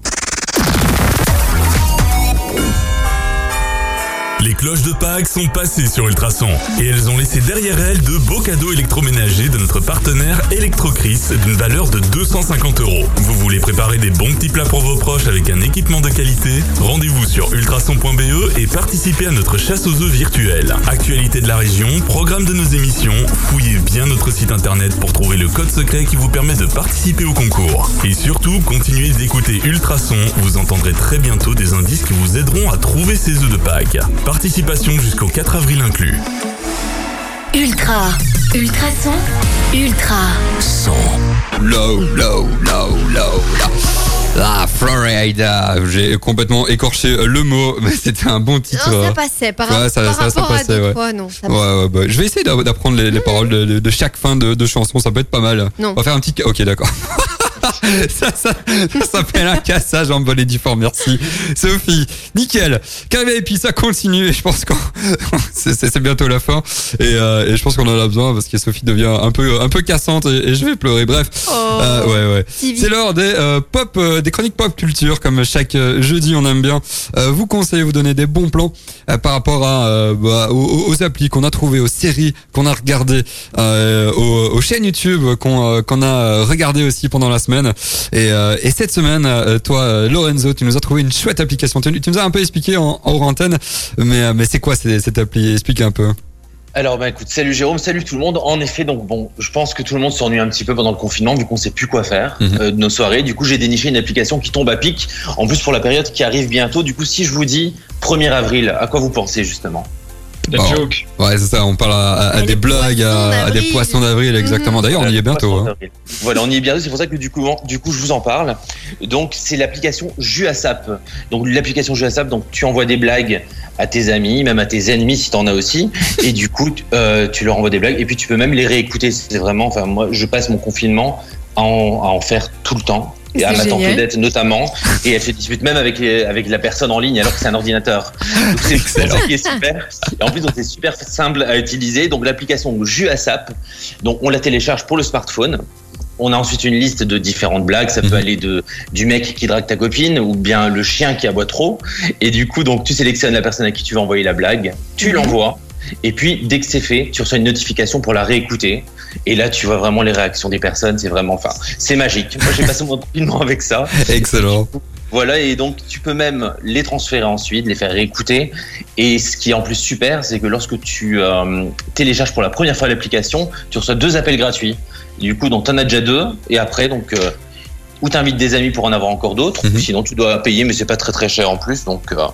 Les cloches de Pâques sont passées sur Ultrason et elles ont laissé derrière elles de beaux cadeaux électroménagers de notre partenaire Electrocris d'une valeur de 250 euros. Vous voulez préparer des bons petits plats pour vos proches avec un équipement de qualité? Rendez-vous sur ultrason.be et participez à notre chasse aux œufs virtuelle. Actualité de la région, programme de nos émissions, fouillez bien notre site internet pour trouver le code secret qui vous permet de participer au concours. Et surtout, continuez d'écouter Ultrason, vous entendrez très bientôt des indices qui vous aideront à trouver ces œufs de Pâques. Participation jusqu'au 4 avril inclus. Ultra. Ultrason. Ultra. Son. Low, low, low, low, low. La Florida. J'ai complètement écorché le mot, mais c'était un bon titre. Non, ça passait. Par, Ouais, ça- par ça- ça rapport à passait, d'autres ouais. fois, non. ça Ouais, ouais, bah, je vais essayer d'a- d'apprendre les, les paroles de, de- de chaque fin de, de chanson, ça peut être pas mal. Non. On va faire un petit... Ok, d'accord. ça, ça, ça s'appelle un cassage en bonne et due forme, merci. Sophie, nickel. Carré et puis ça continue et je pense que c'est bientôt la fin et, euh, et je pense qu'on en a besoin parce que Sophie devient un peu, un peu cassante et, et je vais pleurer. Bref, Oh. Euh, ouais, ouais. C'est l'heure des euh, pop, euh, des chroniques pop culture, comme chaque euh, jeudi, on aime bien euh, vous conseiller, vous donner des bons plans euh, par rapport à euh, bah, aux, aux applis qu'on a trouvées, aux séries qu'on a regardées, euh, aux, aux chaînes YouTube qu'on euh, qu'on a regardé aussi pendant la semaine. Et, euh, et cette semaine, euh, toi, euh, Lorenzo, tu nous as trouvé une chouette application. Tu, tu nous as un peu expliqué en, en hors antenne, mais mais c'est quoi cette, appli? Explique un peu. Alors, bah, écoute, salut Jérôme, salut tout le monde. En effet, donc bon, je pense que tout le monde s'ennuie un petit peu pendant le confinement vu qu'on sait plus quoi faire Mhm. euh, de nos soirées. Du coup, j'ai déniché une application qui tombe à pic. En plus, pour la période qui arrive bientôt. Du coup, si je vous dis 1er avril, à quoi vous pensez justement? La joke. Ouais, c'est ça. On parle à, à- à À des blagues, à, à des poissons d'avril, exactement. D'ailleurs, on y est bientôt. hein. Voilà, on y est bientôt. C'est pour ça que du coup, du coup, je vous en parle. Donc, c'est l'application Juasap. Donc, l'application Juasap, donc tu envoies des blagues à tes amis, même à tes ennemis si t'en as aussi. Et du coup, tu- euh, tu leur envoies des blagues et puis tu peux même les réécouter. C'est vraiment, enfin, moi, je passe mon confinement à en, à en faire tout le temps. Et à C'est ma tante génial. Odette notamment. Et elle se dispute même avec, avec la personne en ligne alors que c'est un ordinateur. Donc, c'est c'est ça qui est super. Et en plus, c'est super simple à utiliser. Donc, l'application Juasap. Donc, on la télécharge pour le smartphone. On a ensuite une liste de différentes blagues. Ça peut Mhm. aller de du mec qui drague ta copine ou bien le chien qui aboie trop. Et du coup, donc tu sélectionnes la personne à qui tu veux envoyer la blague, tu l'envoies. Et puis, dès que c'est fait, tu reçois une notification pour la réécouter. Et là, tu vois vraiment les réactions des personnes. C'est vraiment, enfin, c'est magique. Moi, j'ai passé mon confinement avec ça. Excellent. Voilà, et donc tu peux même les transférer ensuite, les faire réécouter. Et ce qui est en plus super, c'est que lorsque tu euh, télécharges pour la première fois l'application, tu reçois deux appels gratuits. Du coup, donc t'en as déjà deux, et après, donc, euh, ou t'invites des amis pour en avoir encore d'autres, Mhm. ou sinon tu dois payer, mais c'est pas très très cher en plus. Donc euh,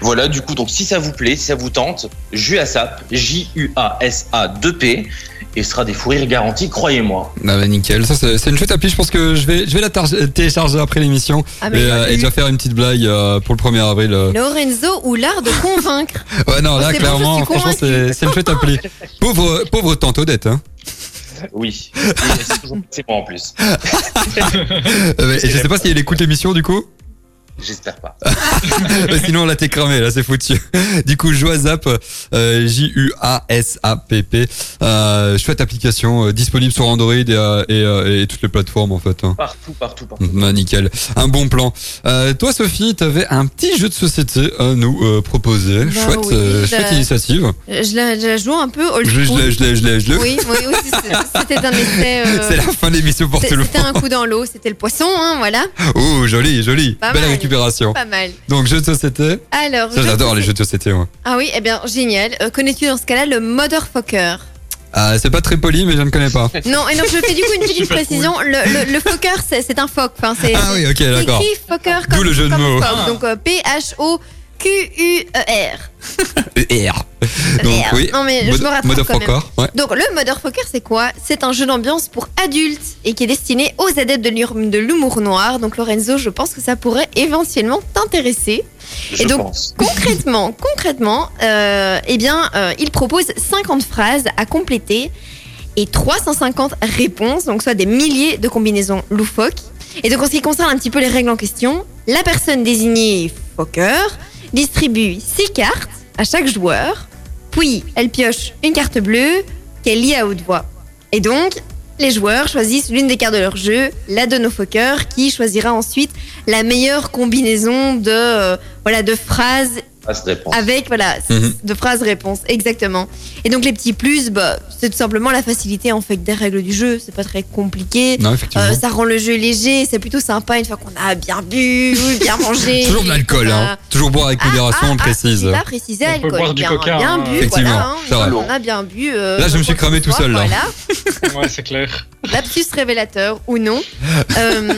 voilà, du coup, donc si ça vous plaît, si ça vous tente, JUASAP, J-U-A-S-A-2-P, et ce sera des fous rires garantis, croyez-moi. Ah bah nickel, ça c'est une chouette appli, je pense que je vais, je vais la télécharger après l'émission Ah, et, mais euh, et déjà faire une petite blague euh, pour le 1er avril. euh. Lorenzo ou l'art de convaincre. Ouais non, Oh, là bon, clairement, franchement c'est une chouette appli. Pauvre, pauvre tante Odette, hein. Oui, Et c'est moi en plus. Et je sais pas si elle écoute l'émission du coup. J'espère pas. Sinon là t'es cramé, là c'est foutu. Du coup Joazap, euh, J-U-A-S-A-P-P, euh, chouette application euh, disponible sur Android et, et, et toutes les plateformes en fait. hein. Partout, partout, partout. Bah, nickel, un bon plan. Euh, toi Sophie, t'avais un petit jeu de société à nous euh, proposer. Bah chouette, oui, chouette initiative. Je la, je la joue un peu old Je l'ai, je school. je l'ai, je l'ai, je l'ai. Oui, oui, oui, c'est- c'était un essai. euh, C'est la fin de l'émission pour tout le C'était un coup dans l'eau, c'était le poisson, hein, voilà. Oh, joli, joli. Pas Belle mal. Récupération. Pas mal. Donc, jeu de société. Alors, Ça, j'adore les jeux de société, moi. Ah oui, eh bien, génial. Euh, Connais-tu dans ce cas-là le Motherfucker? Ah, c'est pas très poli, mais je ne connais pas. Non, et donc je fais du coup une petite précision. Le, le, le Fokker, c'est c'est un phoque. Enfin, c'est Ah oui, ok, c'est d'accord. écrit Fokker D'où comme, le jeu de comme mots. phoque. Donc euh, P-H-O-Q-U-E-R. ER. Donc Merde. oui. Non, mais je me rattrape Mother quand même. Fokker, ouais. Donc le Motherfucker c'est quoi? C'est un jeu d'ambiance pour adultes et qui est destiné aux adeptes de l'humour noir. Donc Lorenzo, je pense que ça pourrait éventuellement t'intéresser. Et donc, pense. Concrètement, concrètement, euh, eh bien, euh, il propose 50 phrases à compléter et 350 réponses, donc soit des milliers de combinaisons loufoques. Et donc en ce qui concerne un petit peu les règles en question, la personne désignée Fokker distribue 6 cartes à chaque joueur, puis elle pioche une carte bleue qu'elle lit à haute voix. Et donc, les joueurs choisissent l'une des cartes de leur jeu, la donne au Fokker, qui choisira ensuite la meilleure combinaison de, euh, voilà, de phrases Ah, cette réponse. avec voilà Mhm. de phrases réponses exactement. Et donc les petits plus, bah, c'est tout simplement la facilité en fait des règles du jeu. C'est pas très compliqué. Non, effectivement. Euh, ça rend le jeu léger. C'est plutôt sympa une fois qu'on a bien bu, bien mangé. Toujours de l'alcool, hein. Toujours boire avec Ah, modération, ah, on ah, précise. j'ai pas précisé On peut alcool. boire du bien, coca, bien hein. bu, Effectivement, voilà. hein. c'est vrai. on a bien bu. euh, Là, je me suis cramé tout seul, là. Voilà. Ouais, c'est clair. lapsus révélateur ou non. Euh,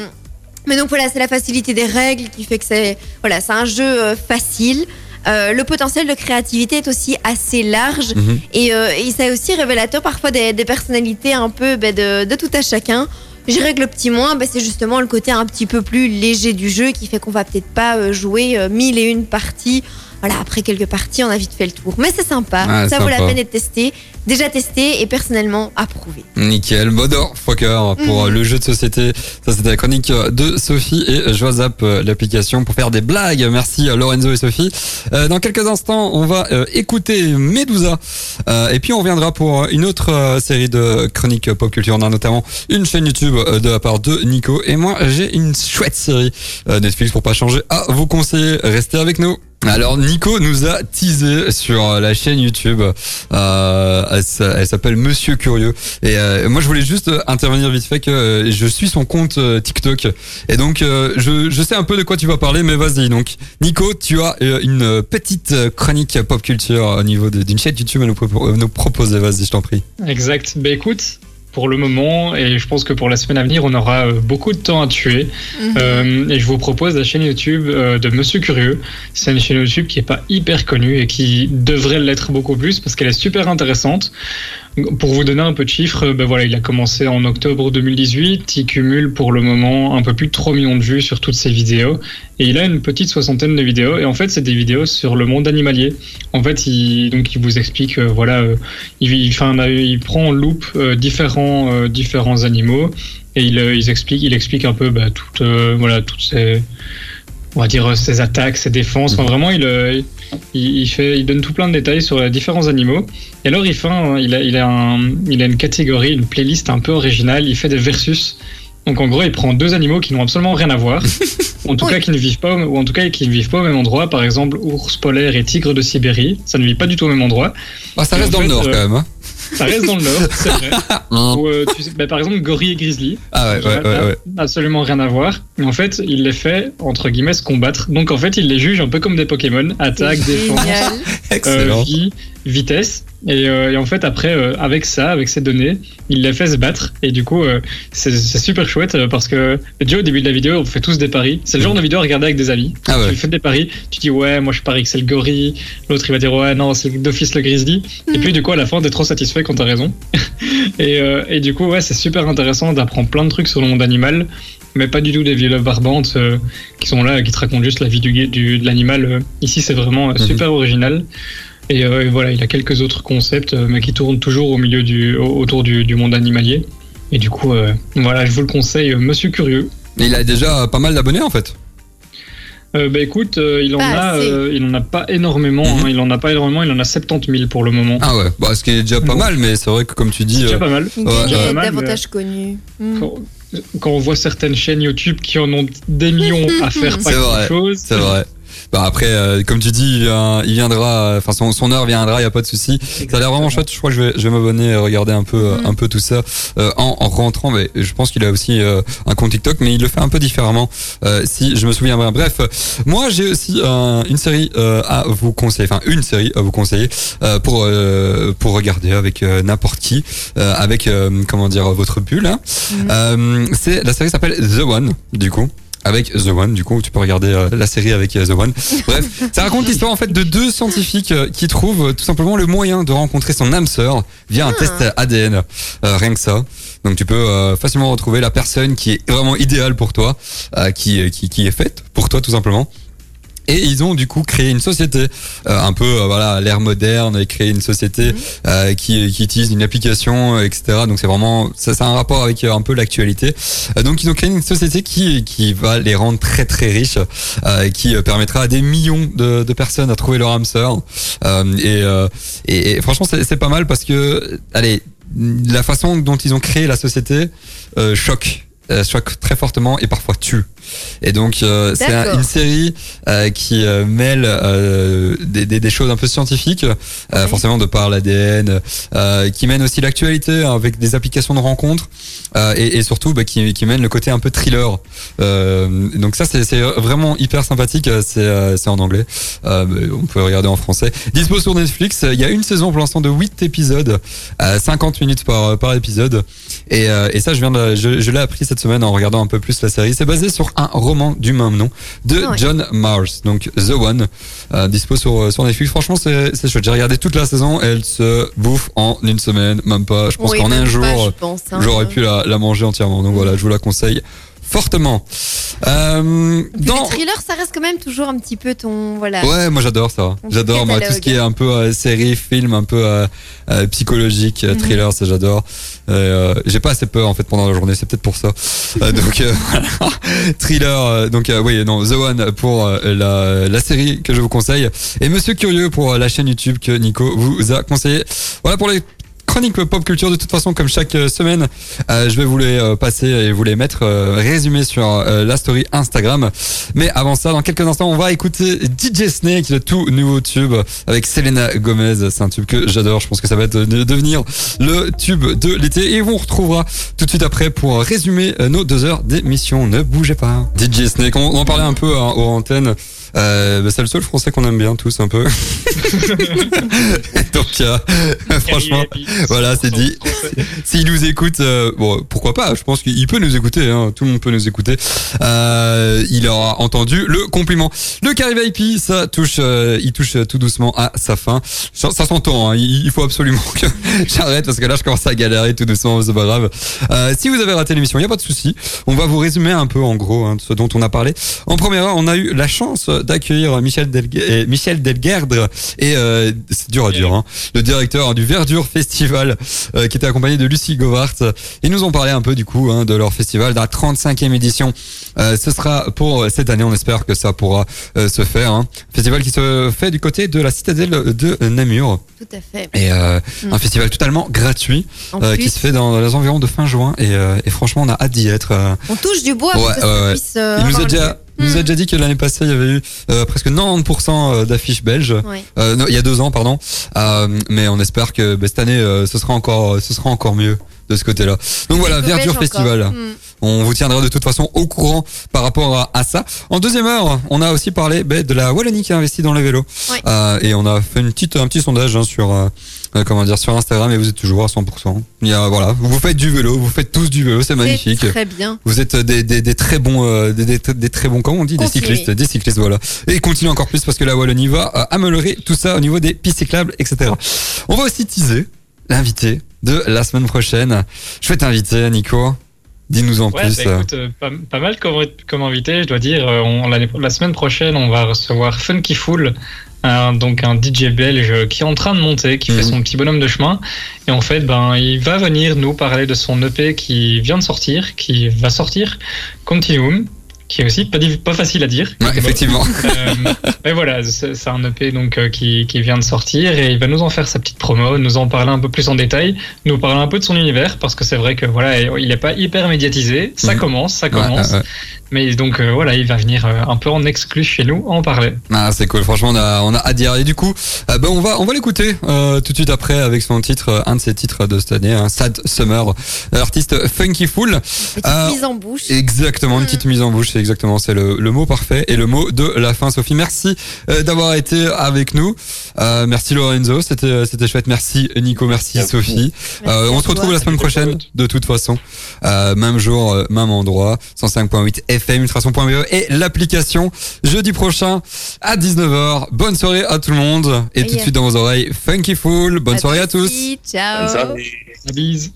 mais donc voilà, c'est la facilité des règles qui fait que c'est voilà, c'est un jeu euh, facile. Euh, le potentiel de créativité est aussi assez large Mhm. et, euh, et c'est aussi révélateur parfois des, des personnalités un peu ben, de, de tout à chacun. Je dirais que le petit moins, ben, c'est justement le côté un petit peu plus léger du jeu qui fait qu'on va peut-être pas euh, jouer euh, mille et une parties. Voilà, après quelques parties, on a vite fait le tour. Mais c'est sympa, Ouais, ça vaut la peine d'être testé. Déjà testé et personnellement approuvé. Nickel, Motherfucker pour Mhm. euh, le jeu de société. Ça c'était la chronique de Sophie et WhatsApp euh, l'application pour faire des blagues. Merci euh, Lorenzo et Sophie. Euh, dans quelques instants, on va écouter Medusa et puis on reviendra pour une autre série de chroniques pop culture. On a notamment une chaîne YouTube de la part de Nico et moi j'ai une chouette série Netflix pour pas changer à vous conseiller. Restez avec nous. Alors Nico nous a teasé sur euh, la chaîne YouTube. Euh, elle s'appelle Monsieur Curieux. Et euh, moi je voulais juste euh, intervenir vite fait que euh, je suis son compte TikTok. Et donc je, je sais un peu de quoi tu vas parler, mais vas-y. Donc Nico, tu as une petite chronique pop culture au niveau d'une chaîne YouTube à nous, nous proposer. Vas-y, je t'en prie. Exact. Ben écoute, pour le moment, et je pense que pour la semaine à venir, on aura euh, beaucoup de temps à tuer. Mhm. Euh, et je vous propose la chaîne YouTube euh, de Monsieur Curieux. C'est une chaîne YouTube qui est pas hyper connue et qui devrait l'être beaucoup plus parce qu'elle est super intéressante. Pour vous donner un peu de chiffres, ben voilà, il a commencé en octobre 2018. Il cumule pour le moment un peu plus de 3 millions de vues sur toutes ses vidéos. Et il a une petite soixantaine de vidéos. Et en fait, c'est des vidéos sur le monde animalier. En fait, il, donc, il vous explique, euh, voilà, euh, il, il, il prend en loupe euh, différents, différents animaux et il, il explique, il explique un peu bah, toutes, voilà, toutes ces, on va dire, ses attaques, ses défenses. Enfin, vraiment, il, il, il fait, il donne tout plein de détails sur les différents animaux. Et alors, il fait, un- il a, il a, un- il a une catégorie, une playlist un peu originale. Il fait des versus. Donc, en gros, il prend deux animaux qui n'ont absolument rien à voir. En tout Oui. cas, qui ne vivent pas, ou en tout cas, qui ne vivent pas au même endroit. Par exemple, ours polaire et tigre de Sibérie. Ça ne vit pas du tout au même endroit. Ah, ça Et reste dans le nord euh, quand même. Hein Ça reste dans le nord, c'est vrai. Euh, tu sais, bah, par exemple, gorille et grizzly. ah ouais, ouais, ouais, ouais. Absolument rien à voir. Mais en fait, il les fait, entre guillemets, se combattre. Donc en fait, il les juge un peu comme des Pokémon. Attaque, défense, euh, vie, vitesse. Et, euh, et en fait, après, euh, avec ça, avec ces données, il les fait se battre. Et du coup, euh, c'est super chouette parce que déjà au début de la vidéo, on fait tous des paris. C'est le genre de vidéo à regarder avec des amis. Ah ouais. Tu fais des paris, tu dis ouais, moi je parie que c'est le gorille. L'autre il va dire ouais, non, c'est d'office le grizzly. Et puis du coup, à la fin, t'es trop satisfait quand t'as raison. et, euh, et du coup, ouais, c'est super intéressant d'apprendre plein de trucs sur le monde animal. Mais pas du tout des vidéos barbantes euh, qui sont là, qui te racontent juste la vie du, du- de l'animal. Ici, c'est vraiment euh, Mhm. super original. Et, euh, et voilà, il a quelques autres concepts, euh, mais qui tournent toujours au milieu du, au- autour du, du monde animalier. Et du coup, euh, voilà, je vous le conseille, Monsieur Curieux. Et il a déjà pas mal d'abonnés en fait. Euh, bah écoute, euh, il en a, assez. euh, il en a pas énormément. Mhm. hein, il en a pas énormément. Il en a 70 000 pour le moment. Ah ouais, bah, ce qui est déjà pas Bon. mal, mais c'est vrai que comme tu dis, C'est déjà pas mal. Une Ouais, est davantage connue. Hmm. Quand, quand on voit certaines chaînes YouTube qui en ont des millions à faire pas C'est vrai, chose. c'est vrai. Bah après, euh, comme tu dis, il, vient- il viendra, enfin son, son heure viendra, y a pas de souci. Ça a l'air vraiment chouette. Je crois que je vais, je vais m'abonner, et regarder un peu, euh, Mhm. un peu tout ça euh, en, en rentrant. Mais je pense qu'il a aussi euh, un compte TikTok, mais il le fait un peu différemment, euh, si je me souviens bien. Bref, euh, moi j'ai aussi euh, une série euh, à vous conseiller, enfin une série à vous conseiller euh, pour euh, pour regarder avec euh, n'importe qui, euh, avec euh, comment dire votre bulle. hein. Mhm. Euh, c'est la série s'appelle The One, du coup. Avec The One, du coup, tu peux regarder euh, la série avec euh, The One. Bref, ça raconte l'histoire en fait de deux scientifiques euh, qui trouvent tout simplement le moyen de rencontrer son âme sœur via un Ah. test ADN. Rien que ça. Donc tu peux facilement retrouver la personne qui est vraiment idéale pour toi, qui, qui, qui est faite pour toi tout simplement. Et ils ont du coup créé une société euh, un peu euh, voilà à l'ère moderne et créé une société Mhm. euh, qui, qui utilise une application euh, etc. Donc c'est vraiment ça, ça a un rapport avec euh, un peu l'actualité. Euh, donc ils ont créé une société qui qui va les rendre très très riches, euh, qui euh, permettra à des millions de, de personnes à trouver leur âme sœur. Euh, et, euh, et, et franchement c'est c'est pas mal parce que allez la façon dont ils ont créé la société euh, choque choque très fortement et parfois tue. Et donc euh, c'est un- une série euh, qui euh, mêle euh, des, des, des choses un peu scientifiques, euh, Ouais. forcément de par l'ADN, euh, qui mène aussi l'actualité hein, avec des applications de rencontres euh, et, et surtout bah, qui, qui mène le côté un peu thriller. Euh, donc ça c'est vraiment hyper sympathique. euh, C'est euh, c'est en anglais. Euh, on peut regarder en français. Dispo sur Netflix. Il y a une saison pour l'instant de 8 épisodes, euh, 50 minutes par par épisode. Et, euh, et ça je viens de, je, je l'ai appris cette semaine en regardant un peu plus la série. C'est basé sur un roman du même nom de Ah. John Mars. Donc The One. Euh, dispo sur sur Netflix. Franchement c'est chouette. J'ai regardé toute la saison. et Elle se bouffe en une semaine, même pas. Je pense Oui, qu'en un jour. hein. J'aurais pu la, la manger entièrement. Donc voilà, je vous la conseille fortement. Euh, dans... Le thriller, ça reste quand même toujours un petit peu ton. Voilà. Ouais, moi j'adore ça. J'adore moi tout ce qui est un peu euh, série, film, un peu euh, euh, psychologique, euh, Mhm. thriller, ça j'adore. Euh, J'ai pas assez peur en fait pendant la journée, c'est peut-être pour ça. Donc euh, voilà. thriller. euh, donc euh, oui, non, The One pour la, la série que je vous conseille et Monsieur Curieux pour la chaîne YouTube que Nico vous a conseillé. Voilà pour les chroniques pop culture de toute façon comme chaque euh, semaine. Euh, je vais vous les euh, passer et vous les mettre euh, résumés sur euh, la story Instagram. Mais avant ça dans quelques instants on va écouter DJ Snake le tout nouveau tube avec Selena Gomez. C'est un tube que j'adore. Je pense que ça va être, de devenir le tube de l'été. Et on retrouvera tout de suite après pour résumer nos deux heures d'émission. Ne bougez pas. DJ Snake on, on en parlait un peu hein, aux antennes euh, bah, c'est le seul français qu'on aime bien tous un peu donc euh, franchement voilà, c'est dit. S'il nous écoute, euh, bon, pourquoi pas Je pense qu'il peut nous écouter. Hein, tout le monde peut nous écouter. Euh, il aura entendu le compliment. Le Carry VIP, ça touche, euh, il touche tout doucement à sa fin. Ça, ça s'entend. hein, il, il faut absolument que j'arrête parce que là, je commence à galérer tout doucement. C'est pas grave. Euh, si vous avez raté l'émission, il y a pas de souci. On va vous résumer un peu en gros hein, de ce dont on a parlé. En première heure, on a eu la chance d'accueillir Michel, Michel Delguerdre et euh, c'est dur à dire, hein, le directeur du Verdure Festival, euh, qui était accompagné de Lucie Govart. Ils nous ont parlé un peu du coup hein, de leur festival, de la 35e édition. Euh, ce sera pour cette année, on espère que ça pourra euh, se faire. Hein. Festival qui se fait du côté de la citadelle de Namur Tout à fait. et euh, Mm. un festival totalement gratuit euh, qui se fait dans les environs de fin juin et, euh, et franchement on a hâte d'y être. euh. on touche du bois pour Ouais, que ça ouais, ouais. puisse. euh, nous déjà, il nous a Mm. déjà dit que l'année passée il y avait eu euh, presque 90% d'affiches belges. Ouais. Euh, non, il y a deux ans, pardon. Euh, mais on espère que bah, cette année, euh, ce sera encore, ce sera encore mieux de ce côté-là. Donc voilà, Verdure Festival. encore. On vous tiendra de toute façon au courant par rapport à, à ça. En deuxième heure, on a aussi parlé bah, de la Wallonie qui a investi dans les vélos. Ouais. Euh, et on a fait une petite, un petit sondage hein, sur, euh, euh, comment dire, sur Instagram et vous êtes toujours à 100%. Il y a, voilà, vous faites du vélo, vous faites tous du vélo, c'est magnifique. Très bien. Vous êtes des, des, des très bons, euh, des, des, des très bons, comment on dit, des cyclistes, des cyclistes, voilà. Et continue encore plus parce que la Wallonie va euh, améliorer tout ça au niveau des pistes cyclables, etc. On va aussi teaser l'invité de la semaine prochaine. Je vais t'inviter, Nico. Dis-nous en Ouais, plus. bah, euh. écoute, euh, pas, pas mal comme, comme invité, je dois dire. Euh, On, la semaine prochaine, on va recevoir Funky Fool, un- donc un DJ belge qui est en train de monter, qui Mhm. fait son petit bonhomme de chemin. Et en fait, ben, il va venir nous parler de son EP qui vient de sortir, qui va sortir, Continuum, qui est aussi pas, facile à dire. Ouais, effectivement. Euh, mais voilà, c'est un EP donc euh, qui, qui vient de sortir et il va nous en faire sa petite promo, nous en parler un peu plus en détail, nous parler un peu de son univers parce que c'est vrai que voilà, il n'est pas hyper médiatisé. Ça Mhm. commence, ça commence, ouais, ouais. Mais donc euh, voilà, il va venir euh, un peu en exclu chez nous en parler. Ah, c'est cool. Franchement, on a, on a hâte d'y aller. Et du coup, euh, ben, on va, on va l'écouter euh, tout de suite après avec son titre, euh, un de ses titres de cette année, hein, Sad Summer, l'artiste Funky Fool. Petite Euh, mise en bouche. Exactement, une petite mise en bouche, c'est exactement, c'est le, le mot parfait et le mot de la fin. Sophie, merci euh, d'avoir été avec nous. Euh, merci Lorenzo, c'était, c'était chouette. Merci Nico, merci. Sophie. Merci Euh, on se toi. retrouve la semaine prochaine, de toute façon. Euh, même jour, euh, même endroit, 105.8 FM, ultrason.be et l'application. Jeudi prochain à 19h. Bonne soirée à tout le monde et Et tout de suite dans vos oreilles, Funky Fool. Bonne soirée à tous. Ciao. Bise.